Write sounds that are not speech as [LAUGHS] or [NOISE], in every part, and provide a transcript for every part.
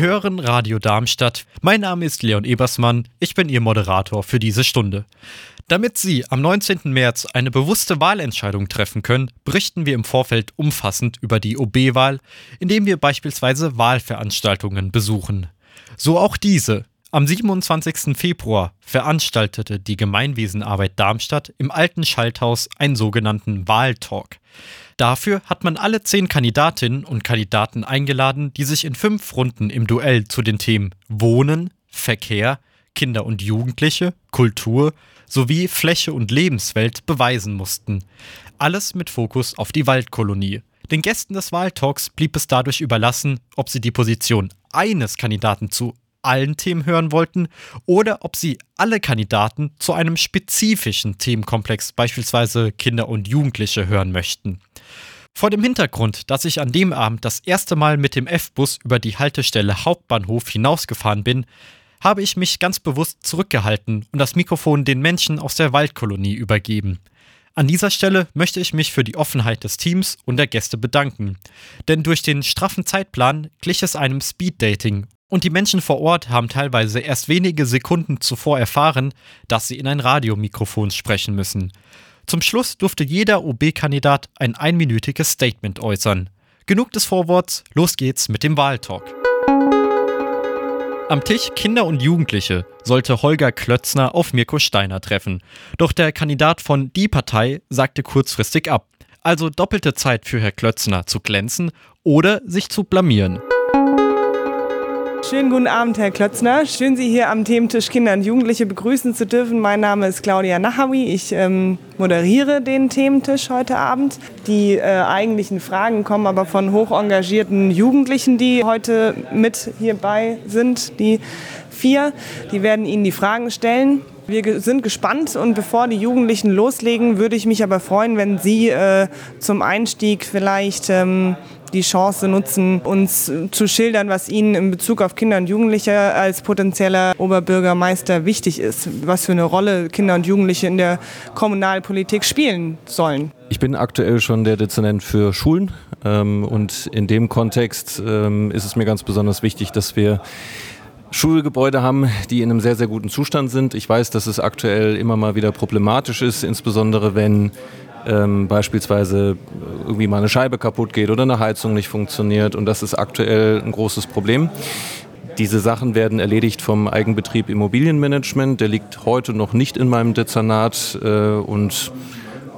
hören Radio Darmstadt. Mein Name ist Leon Ebersmann. Ich bin Ihr Moderator für diese Stunde. Damit Sie am 19. März eine bewusste Wahlentscheidung treffen können, berichten wir im Vorfeld umfassend über die OB-Wahl, indem wir beispielsweise Wahlveranstaltungen besuchen. So auch diese. Am 27. Februar veranstaltete die Gemeinwesenarbeit Darmstadt im alten Schalthaus einen sogenannten Wahltalk. Dafür hat man alle zehn Kandidatinnen und Kandidaten eingeladen, die sich in fünf Runden im Duell zu den Themen Wohnen, Verkehr, Kinder und Jugendliche, Kultur sowie Fläche und Lebenswelt beweisen mussten. Alles mit Fokus auf die Waldkolonie. Den Gästen des Wahltalks blieb es dadurch überlassen, ob sie die Position eines Kandidaten zu allen Themen hören wollten oder ob sie alle Kandidaten zu einem spezifischen Themenkomplex, beispielsweise Kinder und Jugendliche, hören möchten. Vor dem Hintergrund, dass ich an dem Abend das erste Mal mit dem F-Bus über die Haltestelle Hauptbahnhof hinausgefahren bin, habe ich mich ganz bewusst zurückgehalten und das Mikrofon den Menschen aus der Waldkolonie übergeben. An dieser Stelle möchte ich mich für die Offenheit des Teams und der Gäste bedanken. Denn durch den straffen Zeitplan glich es einem Speeddating und die Menschen vor Ort haben teilweise erst wenige Sekunden zuvor erfahren, dass sie in ein Radiomikrofon sprechen müssen. Zum Schluss durfte jeder OB-Kandidat ein einminütiges Statement äußern. Genug des Vorworts, los geht's mit dem Wahltalk. Am Tisch Kinder und Jugendliche sollte Holger Klötzner auf Mirko Steiner treffen. Doch der Kandidat von Die Partei sagte kurzfristig ab. Also doppelte Zeit für Herr Klötzner zu glänzen oder sich zu blamieren. Schönen guten Abend, Herr Klötzner. Schön, Sie hier am Thementisch Kinder und Jugendliche begrüßen zu dürfen. Mein Name ist Claudia Nahawi. Ich ähm, moderiere den Thementisch heute Abend. Die äh, eigentlichen Fragen kommen aber von hoch engagierten Jugendlichen, die heute mit hierbei sind. Die vier, die werden Ihnen die Fragen stellen. Wir sind gespannt und bevor die Jugendlichen loslegen, würde ich mich aber freuen, wenn Sie äh, zum Einstieg vielleicht ähm, die Chance nutzen, uns zu schildern, was Ihnen in Bezug auf Kinder und Jugendliche als potenzieller Oberbürgermeister wichtig ist, was für eine Rolle Kinder und Jugendliche in der Kommunalpolitik spielen sollen. Ich bin aktuell schon der Dezernent für Schulen ähm, und in dem Kontext ähm, ist es mir ganz besonders wichtig, dass wir Schulgebäude haben, die in einem sehr, sehr guten Zustand sind. Ich weiß, dass es aktuell immer mal wieder problematisch ist, insbesondere wenn ähm, beispielsweise irgendwie mal eine Scheibe kaputt geht oder eine Heizung nicht funktioniert. Und das ist aktuell ein großes Problem. Diese Sachen werden erledigt vom Eigenbetrieb Immobilienmanagement. Der liegt heute noch nicht in meinem Dezernat äh, und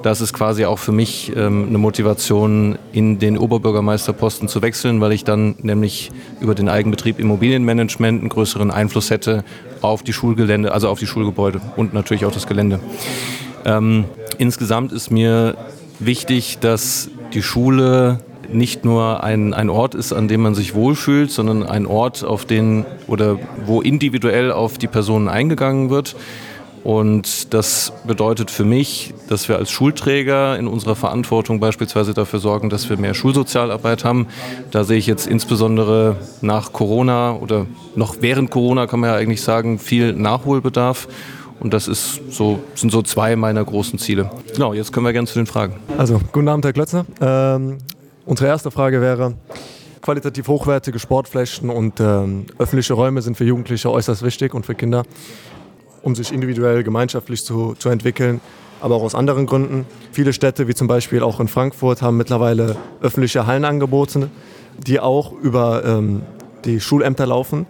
das ist quasi auch für mich ähm, eine Motivation, in den Oberbürgermeisterposten zu wechseln, weil ich dann nämlich über den Eigenbetrieb Immobilienmanagement einen größeren Einfluss hätte auf die Schulgelände, also auf die Schulgebäude und natürlich auch das Gelände. Ähm, insgesamt ist mir wichtig, dass die Schule nicht nur ein, ein Ort ist, an dem man sich wohlfühlt, sondern ein Ort, auf den oder wo individuell auf die Personen eingegangen wird. Und das bedeutet für mich, dass wir als Schulträger in unserer Verantwortung beispielsweise dafür sorgen, dass wir mehr Schulsozialarbeit haben. Da sehe ich jetzt insbesondere nach Corona oder noch während Corona kann man ja eigentlich sagen, viel Nachholbedarf. Und das ist so, sind so zwei meiner großen Ziele. Genau, jetzt können wir gerne zu den Fragen. Also, guten Abend, Herr Klötzner. Ähm, unsere erste Frage wäre, qualitativ hochwertige Sportflächen und ähm, öffentliche Räume sind für Jugendliche äußerst wichtig und für Kinder, um sich individuell, gemeinschaftlich zu, zu entwickeln, aber auch aus anderen Gründen. Viele Städte, wie zum Beispiel auch in Frankfurt, haben mittlerweile öffentliche Hallenangebote, die auch über ähm, die Schulämter laufen.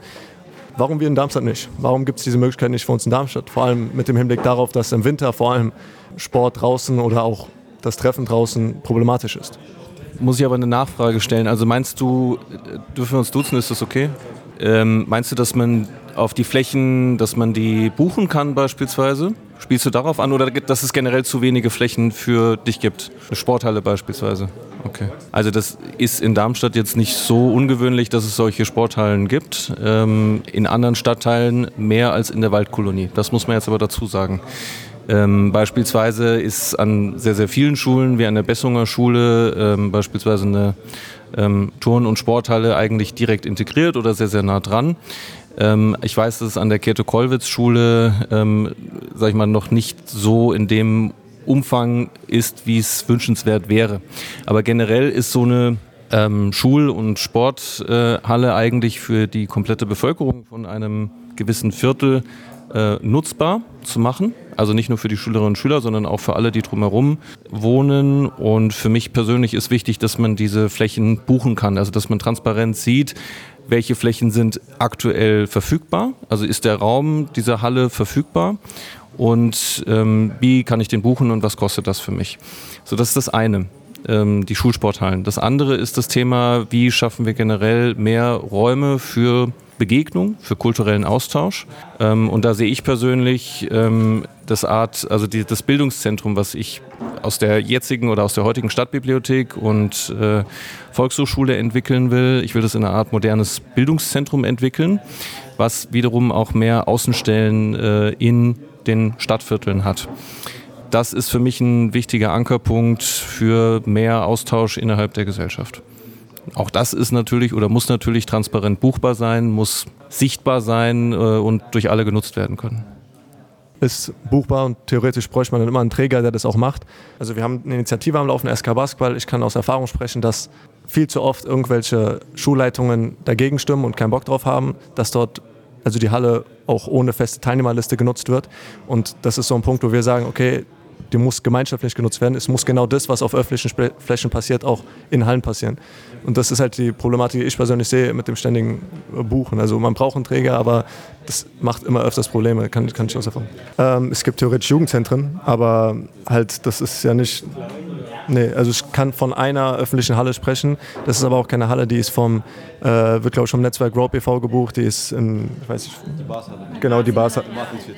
Warum wir in Darmstadt nicht? Warum gibt es diese Möglichkeit nicht für uns in Darmstadt? Vor allem mit dem Hinblick darauf, dass im Winter vor allem Sport draußen oder auch das Treffen draußen problematisch ist. Muss ich aber eine Nachfrage stellen. Also meinst du, dürfen wir uns duzen, ist das okay? Ähm, meinst du, dass man auf die Flächen, dass man die buchen kann beispielsweise? Spielst du darauf an oder dass es generell zu wenige Flächen für dich gibt? Eine Sporthalle beispielsweise. Okay. Also das ist in Darmstadt jetzt nicht so ungewöhnlich, dass es solche Sporthallen gibt. Ähm, in anderen Stadtteilen mehr als in der Waldkolonie. Das muss man jetzt aber dazu sagen. Ähm, beispielsweise ist an sehr, sehr vielen Schulen, wie an der Bessunger Schule, ähm, beispielsweise eine ähm, Turn- und Sporthalle eigentlich direkt integriert oder sehr, sehr nah dran. Ähm, ich weiß, dass es an der Käthe-Kollwitz-Schule, ähm, sag ich mal, noch nicht so in dem Umfang ist, wie es wünschenswert wäre. Aber generell ist so eine ähm, Schul- und Sporthalle äh, eigentlich für die komplette Bevölkerung von einem gewissen Viertel äh, nutzbar zu machen. Also nicht nur für die Schülerinnen und Schüler, sondern auch für alle, die drumherum wohnen. Und für mich persönlich ist wichtig, dass man diese Flächen buchen kann. Also dass man transparent sieht, welche Flächen sind aktuell verfügbar. Also ist der Raum dieser Halle verfügbar und ähm, wie kann ich den buchen und was kostet das für mich. So, das ist das eine ähm, die Schulsporthallen. Das andere ist das Thema, wie schaffen wir generell mehr Räume für Begegnung, für kulturellen Austausch. Ähm, und da sehe ich persönlich ähm, das Art, also das Bildungszentrum, was ich aus der jetzigen oder aus der heutigen Stadtbibliothek und äh, Volkshochschule entwickeln will. Ich will das in einer Art modernes Bildungszentrum entwickeln, was wiederum auch mehr Außenstellen äh, in den Stadtvierteln hat. Das ist für mich ein wichtiger Ankerpunkt für mehr Austausch innerhalb der Gesellschaft. Auch das ist natürlich oder muss natürlich transparent buchbar sein, muss sichtbar sein äh, und durch alle genutzt werden können. Ist buchbar und theoretisch bräuchte man dann immer einen Träger, der das auch macht. Also wir haben eine Initiative am Laufen, SK Basketball. Ich kann aus Erfahrung sprechen, dass viel zu oft irgendwelche Schulleitungen dagegen stimmen und keinen Bock drauf haben, dass dort also die Halle auch ohne feste Teilnehmerliste genutzt wird. Und das ist so ein Punkt, wo wir sagen, okay, die muss gemeinschaftlich genutzt werden. Es muss genau das, was auf öffentlichen Flächen passiert, auch in Hallen passieren. Und das ist halt die Problematik, die ich persönlich sehe mit dem ständigen Buchen. Also man braucht einen Träger, aber das macht immer öfters Probleme, kann, kann ich aus Erfahrung. Ähm, es gibt theoretisch Jugendzentren, aber halt das ist ja nicht Nee, also ich kann von einer öffentlichen Halle sprechen. Das ist aber auch keine Halle, die ist vom, äh, wird glaube ich vom Netzwerk Grow PV gebucht. Die ist in, ich weiß nicht. Die Barshalle. Genau, die, Bars,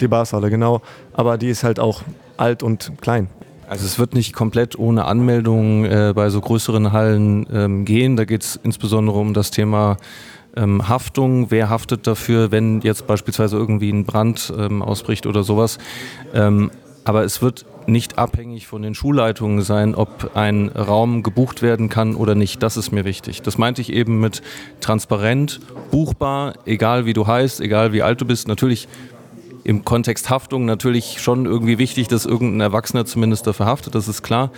die Barshalle, genau. Aber die ist halt auch alt und klein. Also es wird nicht komplett ohne Anmeldung äh, bei so größeren Hallen ähm, gehen. Da geht es insbesondere um das Thema ähm, Haftung. Wer haftet dafür, wenn jetzt beispielsweise irgendwie ein Brand ähm, ausbricht oder sowas? Ähm, aber es wird nicht abhängig von den Schulleitungen sein, ob ein Raum gebucht werden kann oder nicht. Das ist mir wichtig. Das meinte ich eben mit transparent, buchbar, egal wie du heißt, egal wie alt du bist. Natürlich im Kontext Haftung natürlich schon irgendwie wichtig, dass irgendein Erwachsener zumindest dafür haftet, das ist klar.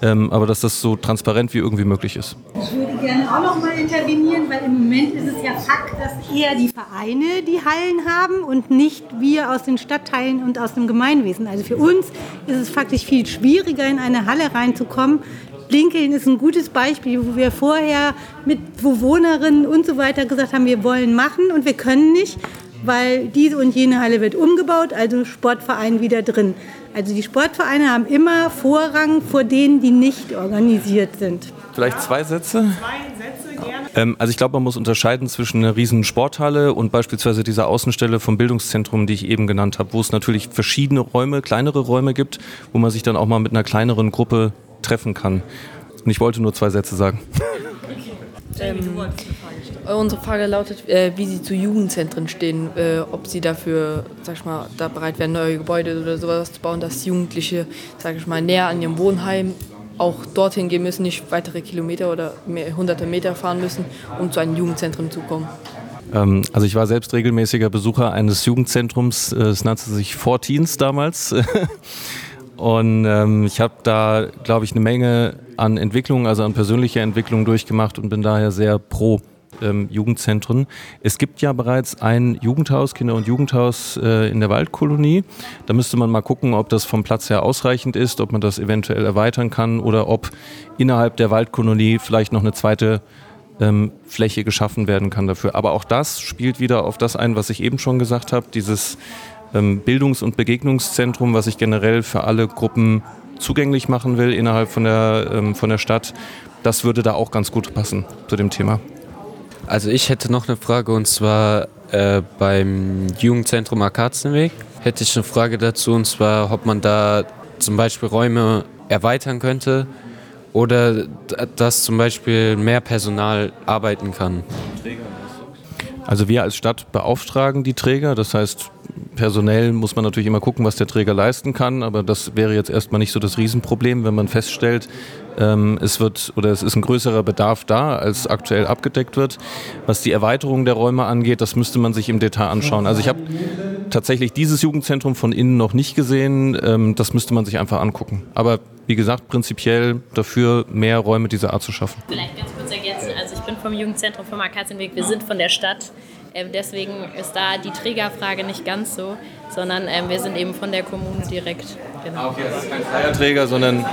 Ähm, aber dass das so transparent wie irgendwie möglich ist. Ich würde gerne auch noch mal intervenieren, weil im Moment ist es ja Fakt, dass eher die Vereine die Hallen haben und nicht wir aus den Stadtteilen und aus dem Gemeinwesen. Also für uns ist es faktisch viel schwieriger, in eine Halle reinzukommen. Lincoln ist ein gutes Beispiel, wo wir vorher mit Bewohnerinnen und so weiter gesagt haben, wir wollen machen und wir können nicht weil diese und jene Halle wird umgebaut, also Sportverein wieder drin. Also die Sportvereine haben immer Vorrang vor denen, die nicht organisiert sind. Vielleicht zwei Sätze? Zwei Sätze gerne. Ähm, also ich glaube, man muss unterscheiden zwischen einer riesen Sporthalle und beispielsweise dieser Außenstelle vom Bildungszentrum, die ich eben genannt habe, wo es natürlich verschiedene Räume, kleinere Räume gibt, wo man sich dann auch mal mit einer kleineren Gruppe treffen kann. Und ich wollte nur zwei Sätze sagen. Okay. Ähm, Unsere Frage lautet, äh, wie Sie zu Jugendzentren stehen, äh, ob Sie dafür, sag ich mal, da bereit wären, neue Gebäude oder sowas zu bauen, dass Jugendliche, sag ich mal, näher an ihrem Wohnheim auch dorthin gehen müssen, nicht weitere Kilometer oder mehr, hunderte Meter fahren müssen, um zu einem Jugendzentrum zu kommen. Ähm, also ich war selbst regelmäßiger Besucher eines Jugendzentrums, äh, es nannte sich Forteens damals. [LAUGHS] Und ähm, ich habe da, glaube ich, eine Menge an Entwicklung, also an persönlicher Entwicklung durchgemacht und bin daher sehr pro ähm, Jugendzentren. Es gibt ja bereits ein Jugendhaus, Kinder- und Jugendhaus äh, in der Waldkolonie. Da müsste man mal gucken, ob das vom Platz her ausreichend ist, ob man das eventuell erweitern kann oder ob innerhalb der Waldkolonie vielleicht noch eine zweite ähm, Fläche geschaffen werden kann dafür. Aber auch das spielt wieder auf das ein, was ich eben schon gesagt habe, dieses ähm, Bildungs- und Begegnungszentrum, was ich generell für alle Gruppen zugänglich machen will innerhalb von der, ähm, von der Stadt. Das würde da auch ganz gut passen zu dem Thema. Also ich hätte noch eine Frage und zwar äh, beim Jugendzentrum Arkazenweg hätte ich eine Frage dazu und zwar, ob man da zum Beispiel Räume erweitern könnte oder dass zum Beispiel mehr Personal arbeiten kann. Also wir als Stadt beauftragen die Träger, das heißt personell muss man natürlich immer gucken, was der Träger leisten kann, aber das wäre jetzt erstmal nicht so das Riesenproblem, wenn man feststellt, ähm, es wird oder es ist ein größerer Bedarf da, als aktuell abgedeckt wird. Was die Erweiterung der Räume angeht, das müsste man sich im Detail anschauen. Also ich habe tatsächlich dieses Jugendzentrum von innen noch nicht gesehen. Ähm, das müsste man sich einfach angucken. Aber wie gesagt, prinzipiell dafür, mehr Räume dieser Art zu schaffen. Vielleicht ganz kurz ergänzen. Also ich bin vom Jugendzentrum vom Akazienweg. Wir sind von der Stadt. Ähm, deswegen ist da die Trägerfrage nicht ganz so, sondern ähm, wir sind eben von der Kommune direkt. Genau. Ah, okay, das ist kein freier Träger, sondern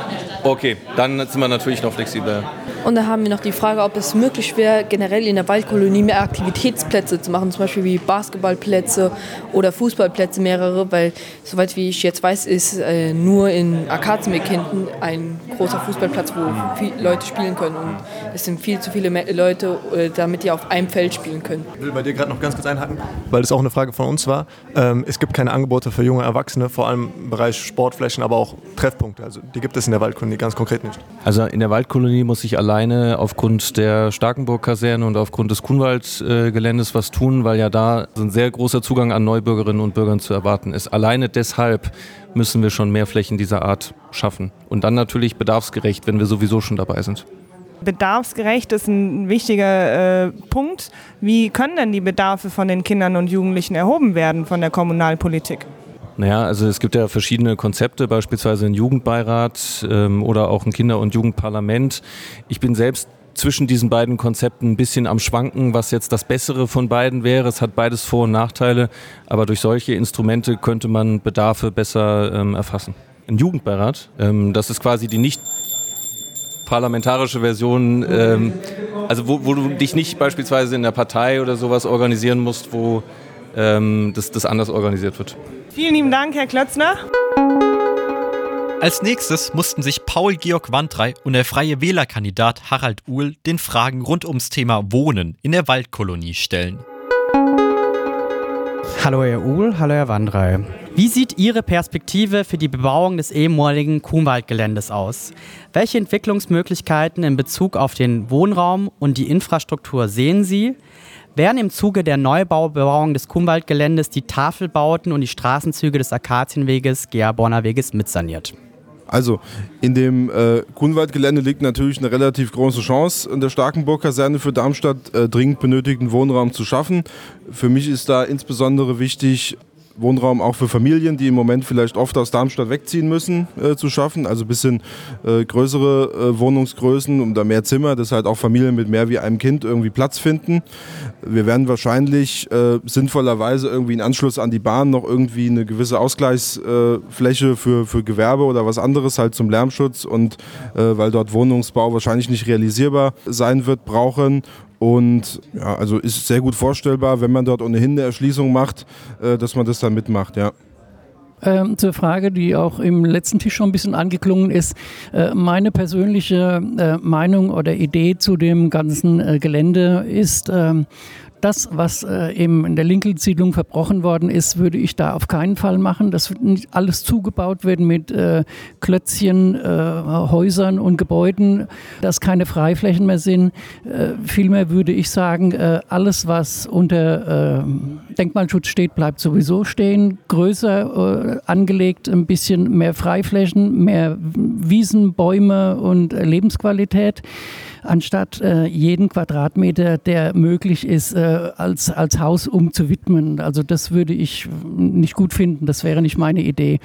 okay, dann sind wir natürlich noch flexibler. Und dann haben wir noch die Frage, ob es möglich wäre, generell in der Waldkolonie mehr Aktivitätsplätze zu machen, zum Beispiel wie Basketballplätze oder Fußballplätze mehrere, weil soweit wie ich jetzt weiß, ist äh, nur in Akazenweg hinten ein großer Fußballplatz, wo viele Leute spielen können und es sind viel zu viele Leute, äh, damit die auf einem Feld spielen können. Ich will bei dir gerade noch ganz kurz einhaken, weil das auch eine Frage von uns war. Ähm, es gibt keine Angebote für junge Erwachsene, vor allem im Bereich Sportflächen, aber auch Treffpunkte. Also die gibt es in der Waldkolonie ganz konkret nicht. Also in der Waldkolonie muss ich allein alleine aufgrund der Starkenburg-Kaserne und aufgrund des Kuhnwald-Geländes was tun, weil ja da ein sehr großer Zugang an Neubürgerinnen und Bürgern zu erwarten ist. Alleine deshalb müssen wir schon mehr Flächen dieser Art schaffen. Und dann natürlich bedarfsgerecht, wenn wir sowieso schon dabei sind. Bedarfsgerecht ist ein wichtiger äh, Punkt. Wie können denn die Bedarfe von den Kindern und Jugendlichen erhoben werden von der Kommunalpolitik? Naja, also es gibt ja verschiedene Konzepte, beispielsweise ein Jugendbeirat ähm, oder auch ein Kinder- und Jugendparlament. Ich bin selbst zwischen diesen beiden Konzepten ein bisschen am Schwanken, was jetzt das Bessere von beiden wäre. Es hat beides Vor- und Nachteile, aber durch solche Instrumente könnte man Bedarfe besser ähm, erfassen. Ein Jugendbeirat, ähm, das ist quasi die nicht parlamentarische Version, ähm, also wo, wo, du dich nicht beispielsweise in der Partei oder sowas organisieren musst, wo ähm, das, das anders organisiert wird. Vielen lieben Dank, Herr Klötzner. Als nächstes mussten sich Paul-Georg Wandrei und der freie Wählerkandidat Harald Uhl den Fragen rund ums Thema Wohnen in der Waldkolonie stellen. Hallo Herr Uhl, hallo Herr Wandrei. Wie sieht Ihre Perspektive für die Bebauung des ehemaligen Kuhnwaldgeländes aus? Welche Entwicklungsmöglichkeiten in Bezug auf den Wohnraum und die Infrastruktur sehen Sie? werden im Zuge der Neubaubebauung des Kumwaldgeländes die Tafelbauten und die Straßenzüge des Akazienweges Gerborner Weges mitsaniert. Also in dem äh, Grunwaldgelände liegt natürlich eine relativ große Chance, in der Starkenburg-Kaserne für Darmstadt äh, dringend benötigten Wohnraum zu schaffen. Für mich ist da insbesondere wichtig, Wohnraum auch für Familien, die im Moment vielleicht oft aus Darmstadt wegziehen müssen, äh, zu schaffen. Also ein bisschen äh, größere äh, Wohnungsgrößen, um da mehr Zimmer, dass halt auch Familien mit mehr wie einem Kind irgendwie Platz finden. Wir werden wahrscheinlich äh, sinnvollerweise irgendwie in Anschluss an die Bahn noch irgendwie eine gewisse Ausgleichsfläche für, für Gewerbe oder was anderes halt zum Lärmschutz und äh, weil dort Wohnungsbau wahrscheinlich nicht realisierbar sein wird, brauchen und ja, also ist sehr gut vorstellbar, wenn man dort ohnehin eine Erschließung macht, äh, dass man das dann mitmacht, ja. Ähm, zur Frage, die auch im letzten Tisch schon ein bisschen angeklungen ist. Äh, meine persönliche äh, Meinung oder Idee zu dem ganzen äh, Gelände ist, ähm, das, was äh, eben in der Lincoln-Siedlung verbrochen worden ist, würde ich da auf keinen Fall machen. Das wird nicht alles zugebaut werden mit äh, Klötzchen, äh, Häusern und Gebäuden, dass keine Freiflächen mehr sind. Äh, vielmehr würde ich sagen, äh, alles, was unter äh, Denkmalschutz steht, bleibt sowieso stehen. Größer angelegt, ein bisschen mehr Freiflächen, mehr Wiesen, Bäume und Lebensqualität anstatt äh, jeden Quadratmeter, der möglich ist, äh, als, als Haus umzuwidmen. Also das würde ich nicht gut finden, das wäre nicht meine Idee.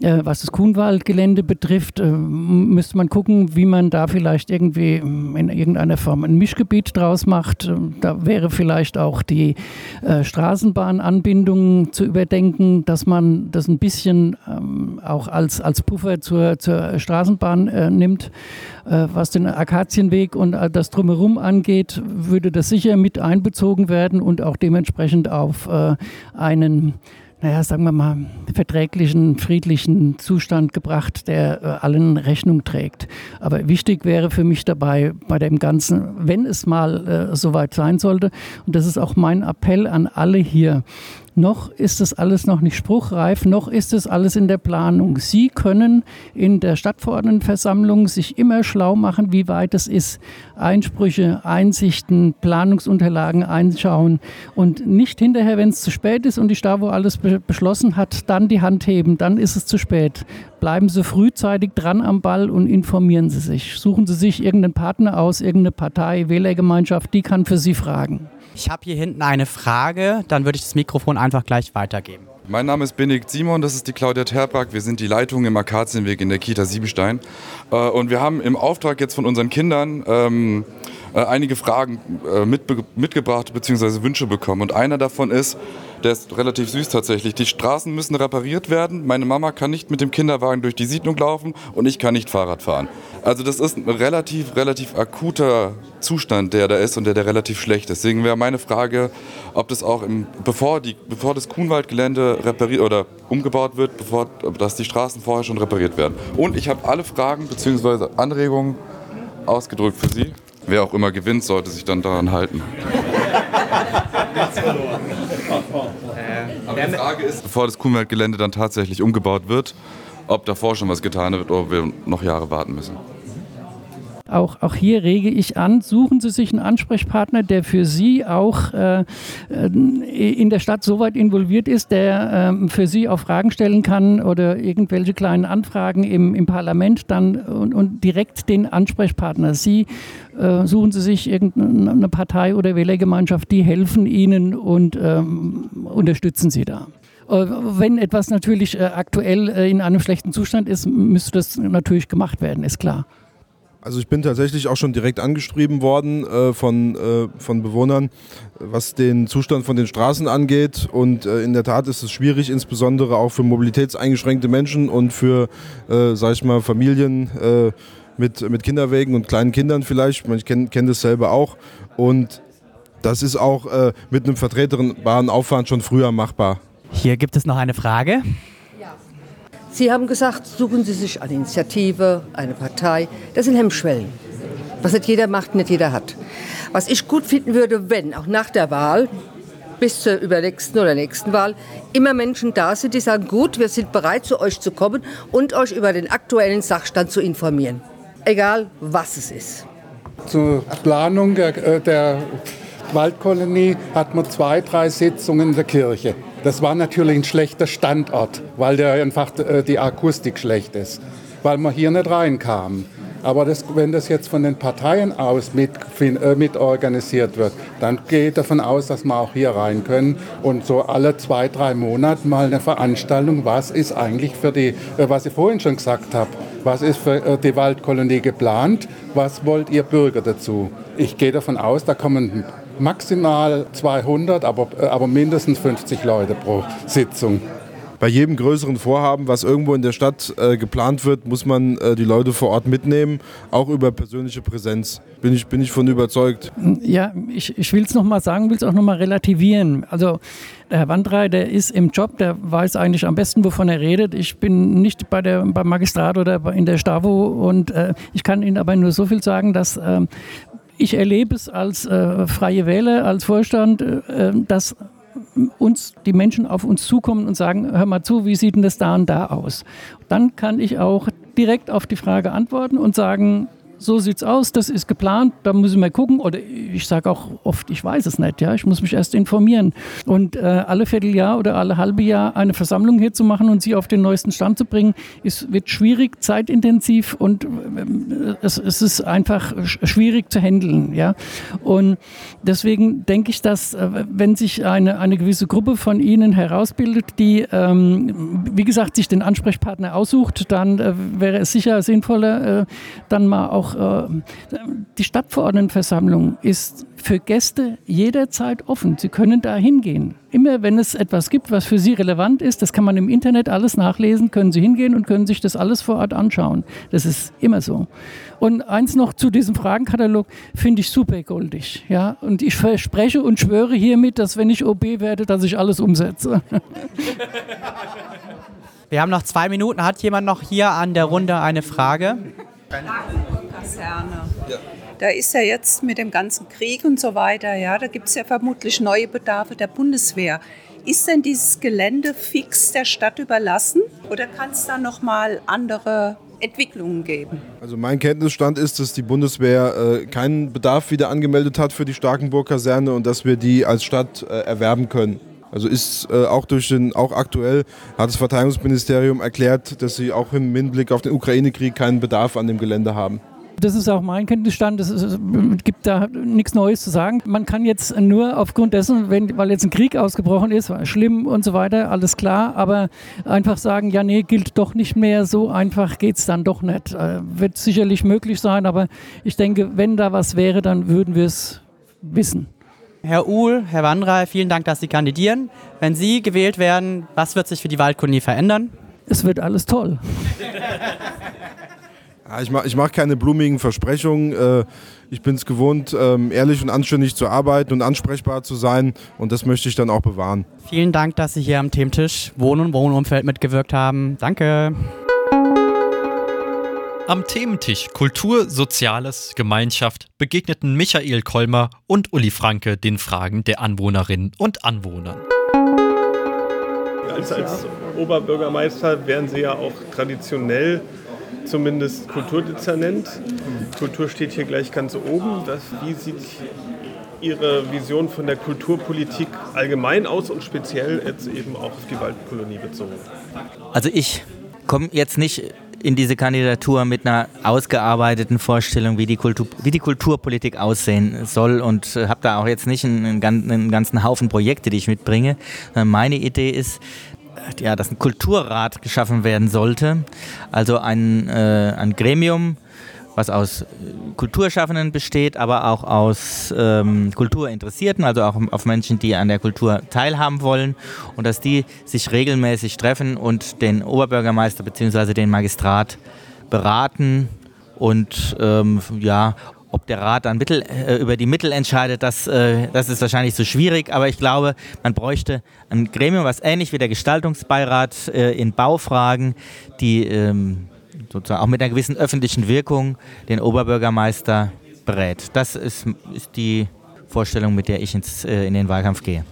Äh, was das Kuhnwaldgelände betrifft, äh, müsste man gucken, wie man da vielleicht irgendwie in irgendeiner Form ein Mischgebiet draus macht. Da wäre vielleicht auch die äh, Straßenbahnanbindung zu überdenken, dass man das ein bisschen ähm, auch als, als Puffer zur, zur Straßenbahn äh, nimmt. Äh, was den Akazienweg und das Drumherum angeht, würde das sicher mit einbezogen werden und auch dementsprechend auf äh, einen naja, sagen wir mal, verträglichen, friedlichen Zustand gebracht, der äh, allen Rechnung trägt. Aber wichtig wäre für mich dabei bei dem Ganzen, wenn es mal äh, soweit sein sollte, und das ist auch mein Appell an alle hier, noch ist das alles noch nicht spruchreif, noch ist es alles in der Planung. Sie können in der Stadtverordnetenversammlung sich immer schlau machen, wie weit es ist, Einsprüche, Einsichten, Planungsunterlagen einschauen und nicht hinterher, wenn es zu spät ist und die Stavo alles be beschlossen hat, dann die Hand heben, dann ist es zu spät. Bleiben Sie frühzeitig dran am Ball und informieren Sie sich. Suchen Sie sich irgendeinen Partner aus, irgendeine Partei, Wählergemeinschaft, die kann für Sie fragen. Ich habe hier hinten eine Frage, dann würde ich das Mikrofon einfach gleich weitergeben. Mein Name ist Benedikt Simon, das ist die Claudia Terpak. Wir sind die Leitung im Akazienweg in der Kita Siebenstein. Äh, und wir haben im Auftrag jetzt von unseren Kindern ähm, äh, einige Fragen äh, mitgebracht bzw. Wünsche bekommen. Und einer davon ist, der ist relativ süß tatsächlich. Die Straßen müssen repariert werden. Meine Mama kann nicht mit dem Kinderwagen durch die Siedlung laufen und ich kann nicht Fahrrad fahren. Also das ist ein relativ, relativ akuter Zustand, der da ist und der, der relativ schlecht ist. Deswegen wäre meine Frage, ob das auch im, bevor, die, bevor das Kuhnwaldgelände repariert oder umgebaut wird, bevor dass die Straßen vorher schon repariert werden. Und ich habe alle Fragen bzw. Anregungen ausgedrückt für Sie. Wer auch immer gewinnt, sollte sich dann daran halten. [LAUGHS] Aber die Frage ist, bevor das Kuhmelkgelände dann tatsächlich umgebaut wird, ob davor schon was getan wird oder ob wir noch Jahre warten müssen. Auch, auch hier rege ich an, suchen Sie sich einen Ansprechpartner, der für Sie auch äh, äh in der Stadt so weit involviert ist, der äh, für Sie auch Fragen stellen kann oder irgendwelche kleinen Anfragen im, im Parlament dann und, und direkt den Ansprechpartner. Sie äh, suchen Sie sich irgendeine Partei oder Wählergemeinschaft, die helfen Ihnen und ähm, unterstützen Sie da. Äh, wenn etwas natürlich äh, aktuell in einem schlechten Zustand ist, müsste das natürlich gemacht werden, ist klar. Also ich bin tatsächlich auch schon direkt angeschrieben worden äh, von, äh, von Bewohnern, was den Zustand von den Straßen angeht. Und äh, in der Tat ist es schwierig, insbesondere auch für mobilitätseingeschränkte Menschen und für, äh, sag ich mal, Familien äh, mit, mit Kinderwegen und kleinen Kindern vielleicht. Ich kenne kenn das selber auch. Und das ist auch äh, mit einem vertretbaren Aufwand schon früher machbar. Hier gibt es noch eine Frage. Sie haben gesagt, suchen Sie sich eine Initiative, eine Partei. Das sind Hemmschwellen. Was nicht jeder macht, nicht jeder hat. Was ich gut finden würde, wenn auch nach der Wahl bis zur übernächsten oder nächsten Wahl immer Menschen da sind, die sagen, gut, wir sind bereit, zu euch zu kommen und euch über den aktuellen Sachstand zu informieren. Egal, was es ist. Zur Planung der, äh, der Waldkolonie hat man zwei, drei Sitzungen in der Kirche. Das war natürlich ein schlechter Standort, weil der einfach äh, die Akustik schlecht ist, weil man hier nicht reinkam. Aber das, wenn das jetzt von den Parteien aus mit, äh, mit organisiert wird, dann ich davon aus, dass wir auch hier rein können und so alle zwei, drei Monate mal eine Veranstaltung, was ist eigentlich für die, äh, was ich vorhin schon gesagt habe, was ist für die Waldkolonie geplant, was wollt ihr Bürger dazu? Ich gehe davon aus, da kommen maximal 200, aber, äh, aber mindestens 50 Leute pro Sitzung. Bei jedem größeren Vorhaben, was irgendwo in der Stadt äh, geplant wird, muss man äh, die Leute vor Ort mitnehmen, auch über persönliche Präsenz. Bin ich, bin ich von überzeugt. Ja, ich, ich will es nochmal sagen, will es auch nochmal relativieren. Also der Herr Wandrei, der ist im Job, der weiß eigentlich am besten, wovon er redet. Ich bin nicht bei der, beim Magistrat oder in der Stavo und äh, ich kann Ihnen aber nur so viel sagen, dass ähm, ich erlebe es als äh, freie Wähler, als Vorstand, äh, dass uns die Menschen auf uns zukommen und sagen, hör mal zu, wie sieht denn das da und da aus? Dann kann ich auch direkt auf die Frage antworten und sagen, so sieht's aus, das ist geplant, da müssen wir gucken. Oder ich sage auch oft, ich weiß es nicht, ja, ich muss mich erst informieren. Und äh, alle Vierteljahr oder alle halbe Jahr eine Versammlung hier zu machen und sie auf den neuesten Stand zu bringen, ist, wird schwierig, zeitintensiv und äh, es, es, ist einfach schwierig zu handeln. Ja? Und deswegen denke ich, dass äh, wenn sich eine, eine gewisse Gruppe von Ihnen herausbildet, die, ähm, wie gesagt, sich den Ansprechpartner aussucht, dann äh, wäre es sicher sinnvoller, äh, dann mal auch äh, die Stadtverordnetenversammlung ist für Gäste jederzeit offen. Sie können da hingehen. Immer wenn es etwas gibt, was für Sie relevant ist, das kann man im Internet alles nachlesen, können Sie hingehen und können sich das alles vor Ort anschauen. Das ist immer so. Und eins noch zu diesem Fragenkatalog finde ich super goldig. Ja? Und ich verspreche und schwöre hiermit, dass wenn ich OB werde, dass ich alles umsetze. Wir haben noch zwei Minuten. Hat jemand noch hier an der Runde eine Frage? Kaserne. Ja. Da ist ja jetzt mit dem ganzen Krieg und so weiter, ja, da gibt es ja vermutlich neue Bedarfe der Bundeswehr. Ist denn dieses Gelände fix der Stadt überlassen oder kann es da noch mal andere Entwicklungen geben? Also mein Kenntnisstand ist, dass die Bundeswehr äh, keinen Bedarf wieder angemeldet hat für die Starkenburg-Kaserne und dass wir die als Stadt äh, erwerben können. Also ist äh, auch durch den, auch aktuell hat das Verteidigungsministerium erklärt, dass sie auch im Hinblick auf den Ukraine-Krieg keinen Bedarf an dem Gelände haben. Das ist auch mein Kenntnisstand. Es gibt da nichts Neues zu sagen. Man kann jetzt nur aufgrund dessen, wenn, weil jetzt ein Krieg ausgebrochen ist, schlimm und so weiter, alles klar, aber einfach sagen, ja, nee, gilt doch nicht mehr. So einfach geht es dann doch nicht. Äh, wird sicherlich möglich sein, aber ich denke, wenn da was wäre, dann würden wir es wissen. Herr Uhl, Herr Wandrei, vielen Dank, dass Sie kandidieren. Wenn Sie gewählt werden, was wird sich für die Waldkolonie verändern? Es wird alles toll. [LAUGHS] Ja, ich mache ich mach keine blumigen Versprechungen. Äh, ich bin es gewohnt, ähm, ehrlich und anständig zu arbeiten und ansprechbar zu sein. Und das möchte ich dann auch bewahren. Vielen Dank, dass Sie hier am Thementisch Wohnen und Wohnumfeld mitgewirkt haben. Danke. Am Thementisch Kultur, Soziales, Gemeinschaft begegneten Michael Kolmer und Uli Franke den Fragen der Anwohnerinnen und Anwohner. Als, als Oberbürgermeister wären Sie ja auch traditionell zumindest Kulturdezernent. Kultur steht hier gleich ganz oben. Das, wie sieht Ihre Vision von der Kulturpolitik allgemein aus und speziell jetzt eben auch auf die Waldkolonie bezogen? Also ich komme jetzt nicht in diese Kandidatur mit einer ausgearbeiteten Vorstellung, wie die, Kultur, wie die Kulturpolitik aussehen soll und äh, habe da auch jetzt nicht einen, einen, ganzen Haufen Projekte, die ich mitbringe. Meine Idee ist, ja, dass ein Kulturrat geschaffen werden sollte, also ein, äh, ein Gremium, was aus Kulturschaffenden besteht, aber auch aus ähm, Kulturinteressierten, also auch auf Menschen, die an der Kultur teilhaben wollen und dass die sich regelmäßig treffen und den Oberbürgermeister bzw. den Magistrat beraten und ähm, ja, ob der Rat dann Mittel, äh, über die Mittel entscheidet, das, äh, das ist wahrscheinlich zu so schwierig, aber ich glaube, man bräuchte ein Gremium, was ähnlich wie der Gestaltungsbeirat äh, in Baufragen, die ähm, sozusagen auch mit einer gewissen öffentlichen Wirkung den Oberbürgermeister berät. Das ist, ist die Vorstellung, mit der ich ins, äh, in den Wahlkampf gehe.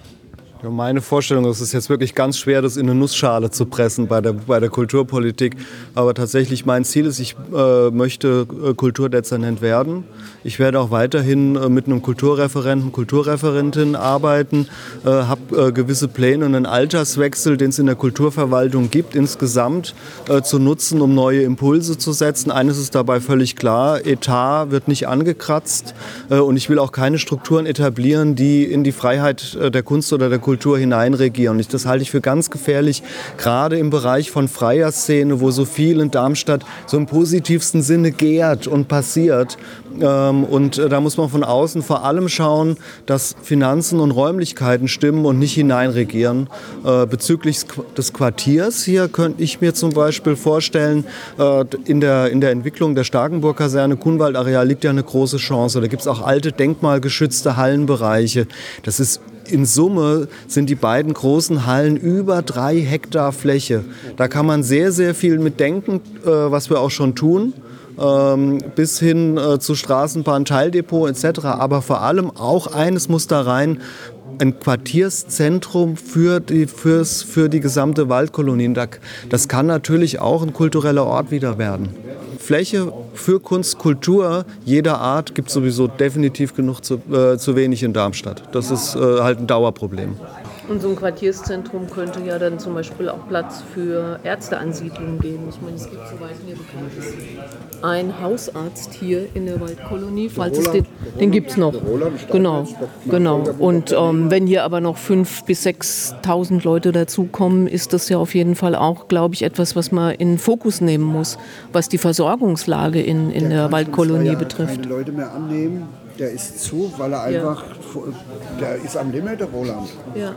Meine Vorstellung ist es ist jetzt wirklich ganz schwer, das in eine Nussschale zu pressen bei der, bei der Kulturpolitik. Aber tatsächlich mein Ziel ist, ich äh, möchte äh, Kulturdezernent werden. Ich werde auch weiterhin äh, mit einem Kulturreferenten, Kulturreferentin arbeiten, äh, habe äh, gewisse Pläne und einen Alterswechsel, den es in der Kulturverwaltung gibt, insgesamt äh, zu nutzen, um neue Impulse zu setzen. Eines ist dabei völlig klar, Etat wird nicht angekratzt und ich will auch keine Strukturen etablieren, die in die Freiheit der Kunst oder der Kultur Kultur hineinregieren. Das halte ich für ganz gefährlich, gerade im Bereich von freier Szene, wo so viel in Darmstadt so im positivsten Sinne gärt und passiert. Ähm, und äh, da muss man von außen vor allem schauen, dass Finanzen und Räumlichkeiten stimmen und nicht hineinregieren. Äh, bezüglich des Quartiers hier könnte ich mir zum Beispiel vorstellen, äh, in der, in der Entwicklung der Starkenburg-Kaserne, Kunwaldareal liegt ja eine große Chance. Da gibt es auch alte denkmalgeschützte Hallenbereiche. Das ist in Summe sind die beiden großen Hallen über drei Hektar Fläche. Da kann man sehr, sehr viel mit denken, äh, was wir auch schon tun. Ähm, bis hin äh, zu Straßenbahn, Teildepot etc. Aber vor allem auch eines muss da rein, ein Quartierszentrum für die, fürs, für die gesamte Waldkolonie. Das kann natürlich auch ein kultureller Ort wieder werden. Fläche für Kunst, Kultur jeder Art gibt es sowieso definitiv genug zu, äh, zu wenig in Darmstadt. Das ist äh, halt ein Dauerproblem. Und so ein Quartierszentrum könnte ja dann zum Beispiel auch Platz für Ärzteansiedlungen geben. Ich meine, es gibt, soweit mir bekannt ist, einen Hausarzt hier in der Waldkolonie. Falls es den den gibt es noch. Genau, genau. Und ähm, wenn hier aber noch 5.000 bis 6.000 Leute dazukommen, ist das ja auf jeden Fall auch, glaube ich, etwas, was man in den Fokus nehmen muss, was die Versorgungslage in, in der, der Waldkolonie betrifft. Keine Leute mehr annehmen. Der ist zu, weil er einfach, ja. der ist am Limit, der Roland. Ja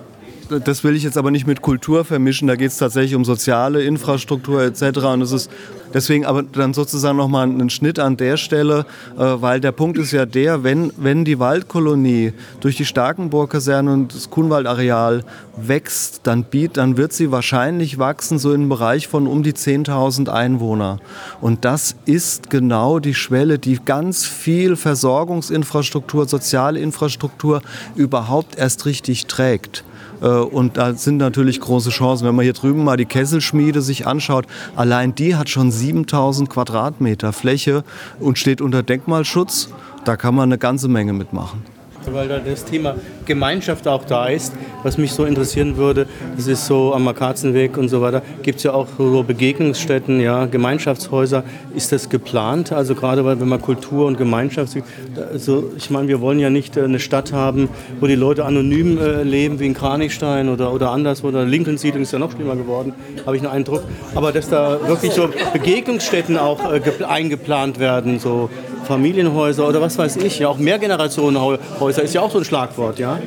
das will ich jetzt aber nicht mit Kultur vermischen. Da geht es tatsächlich um soziale Infrastruktur etc. Und es ist deswegen aber dann sozusagen nochmal einen Schnitt an der Stelle, äh, weil der Punkt ist ja der, wenn, wenn die Waldkolonie durch die Starkenburg-Kaserne und das Kuhnwaldareal wächst, dann, biet, dann wird sie wahrscheinlich wachsen so im Bereich von um die 10.000 Einwohner. Und das ist genau die Schwelle, die ganz viel Versorgungsinfrastruktur, soziale Infrastruktur überhaupt erst richtig trägt. Äh, und da sind natürlich große Chancen. Wenn man hier drüben mal die Kesselschmiede sich anschaut, allein die hat schon 7000 Quadratmeter Fläche und steht unter Denkmalschutz. Da kann man eine ganze Menge mitmachen. Weil da das Thema Gemeinschaft auch da ist, was mich so interessieren würde, das ist so am Markazenweg und so weiter, gibt es ja auch so Begegnungsstätten, ja, Gemeinschaftshäuser. Ist das geplant? Also gerade weil wenn man Kultur und Gemeinschaft sieht, also ich meine, wir wollen ja nicht äh, eine Stadt haben, wo die Leute anonym äh, leben, wie in Kranichstein oder, oder anderswo, oder Lincoln-Siedlung ist ja noch schlimmer geworden, habe ich einen Eindruck. Aber dass da wirklich so Begegnungsstätten auch äh, eingeplant werden, so Familienhäuser oder was weiß ich, ja auch Mehrgenerationenhäuser ist ja auch so ein Schlagwort, ja.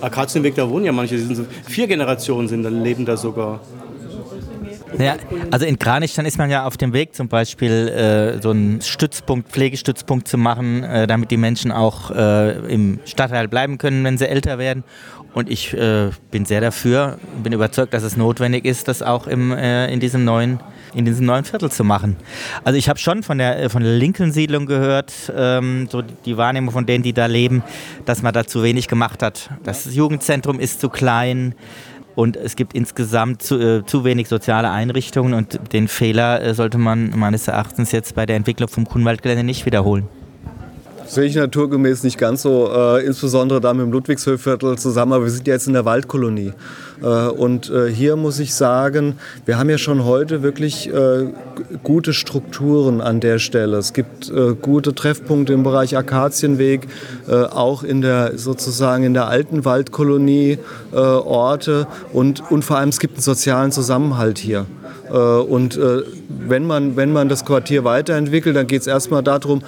Akatienweg, da wohnen ja manche, sind vier Generationen sind, leben da sogar. Ja, also in Kranichstein ist man ja auf dem Weg, zum Beispiel äh, so einen Stützpunkt, Pflegestützpunkt zu machen, äh, damit die Menschen auch äh, im Stadtteil bleiben können, wenn sie älter werden. Und ich äh, bin sehr dafür, bin überzeugt, dass es notwendig ist, das auch im, äh, in diesem neuen in diesem neuen Viertel zu machen. Also ich habe schon von der, äh, von der Lincoln-Siedlung gehört, ähm, so die Wahrnehmung von denen, die da leben, dass man da zu wenig gemacht hat. Das Jugendzentrum ist zu klein und es gibt insgesamt zu, äh, zu wenig soziale Einrichtungen und den Fehler äh, sollte man meines Erachtens jetzt bei der Entwicklung vom Kuhnwaldgelände nicht wiederholen sehe ich naturgemäß nicht ganz so, äh, insbesondere da mit dem Ludwigshöfviertel zusammen, aber wir sind jetzt in der Waldkolonie. Äh, und äh, hier muss ich sagen, wir haben ja schon heute wirklich äh, gute Strukturen an der Stelle. Es gibt äh, gute Treffpunkte im Bereich Akazienweg, äh, auch in der sozusagen in der alten Waldkolonie Orte und, und vor allem es gibt einen sozialen Zusammenhalt hier. Und wenn man, wenn man das Quartier weiterentwickelt, dann geht es erstmal darum,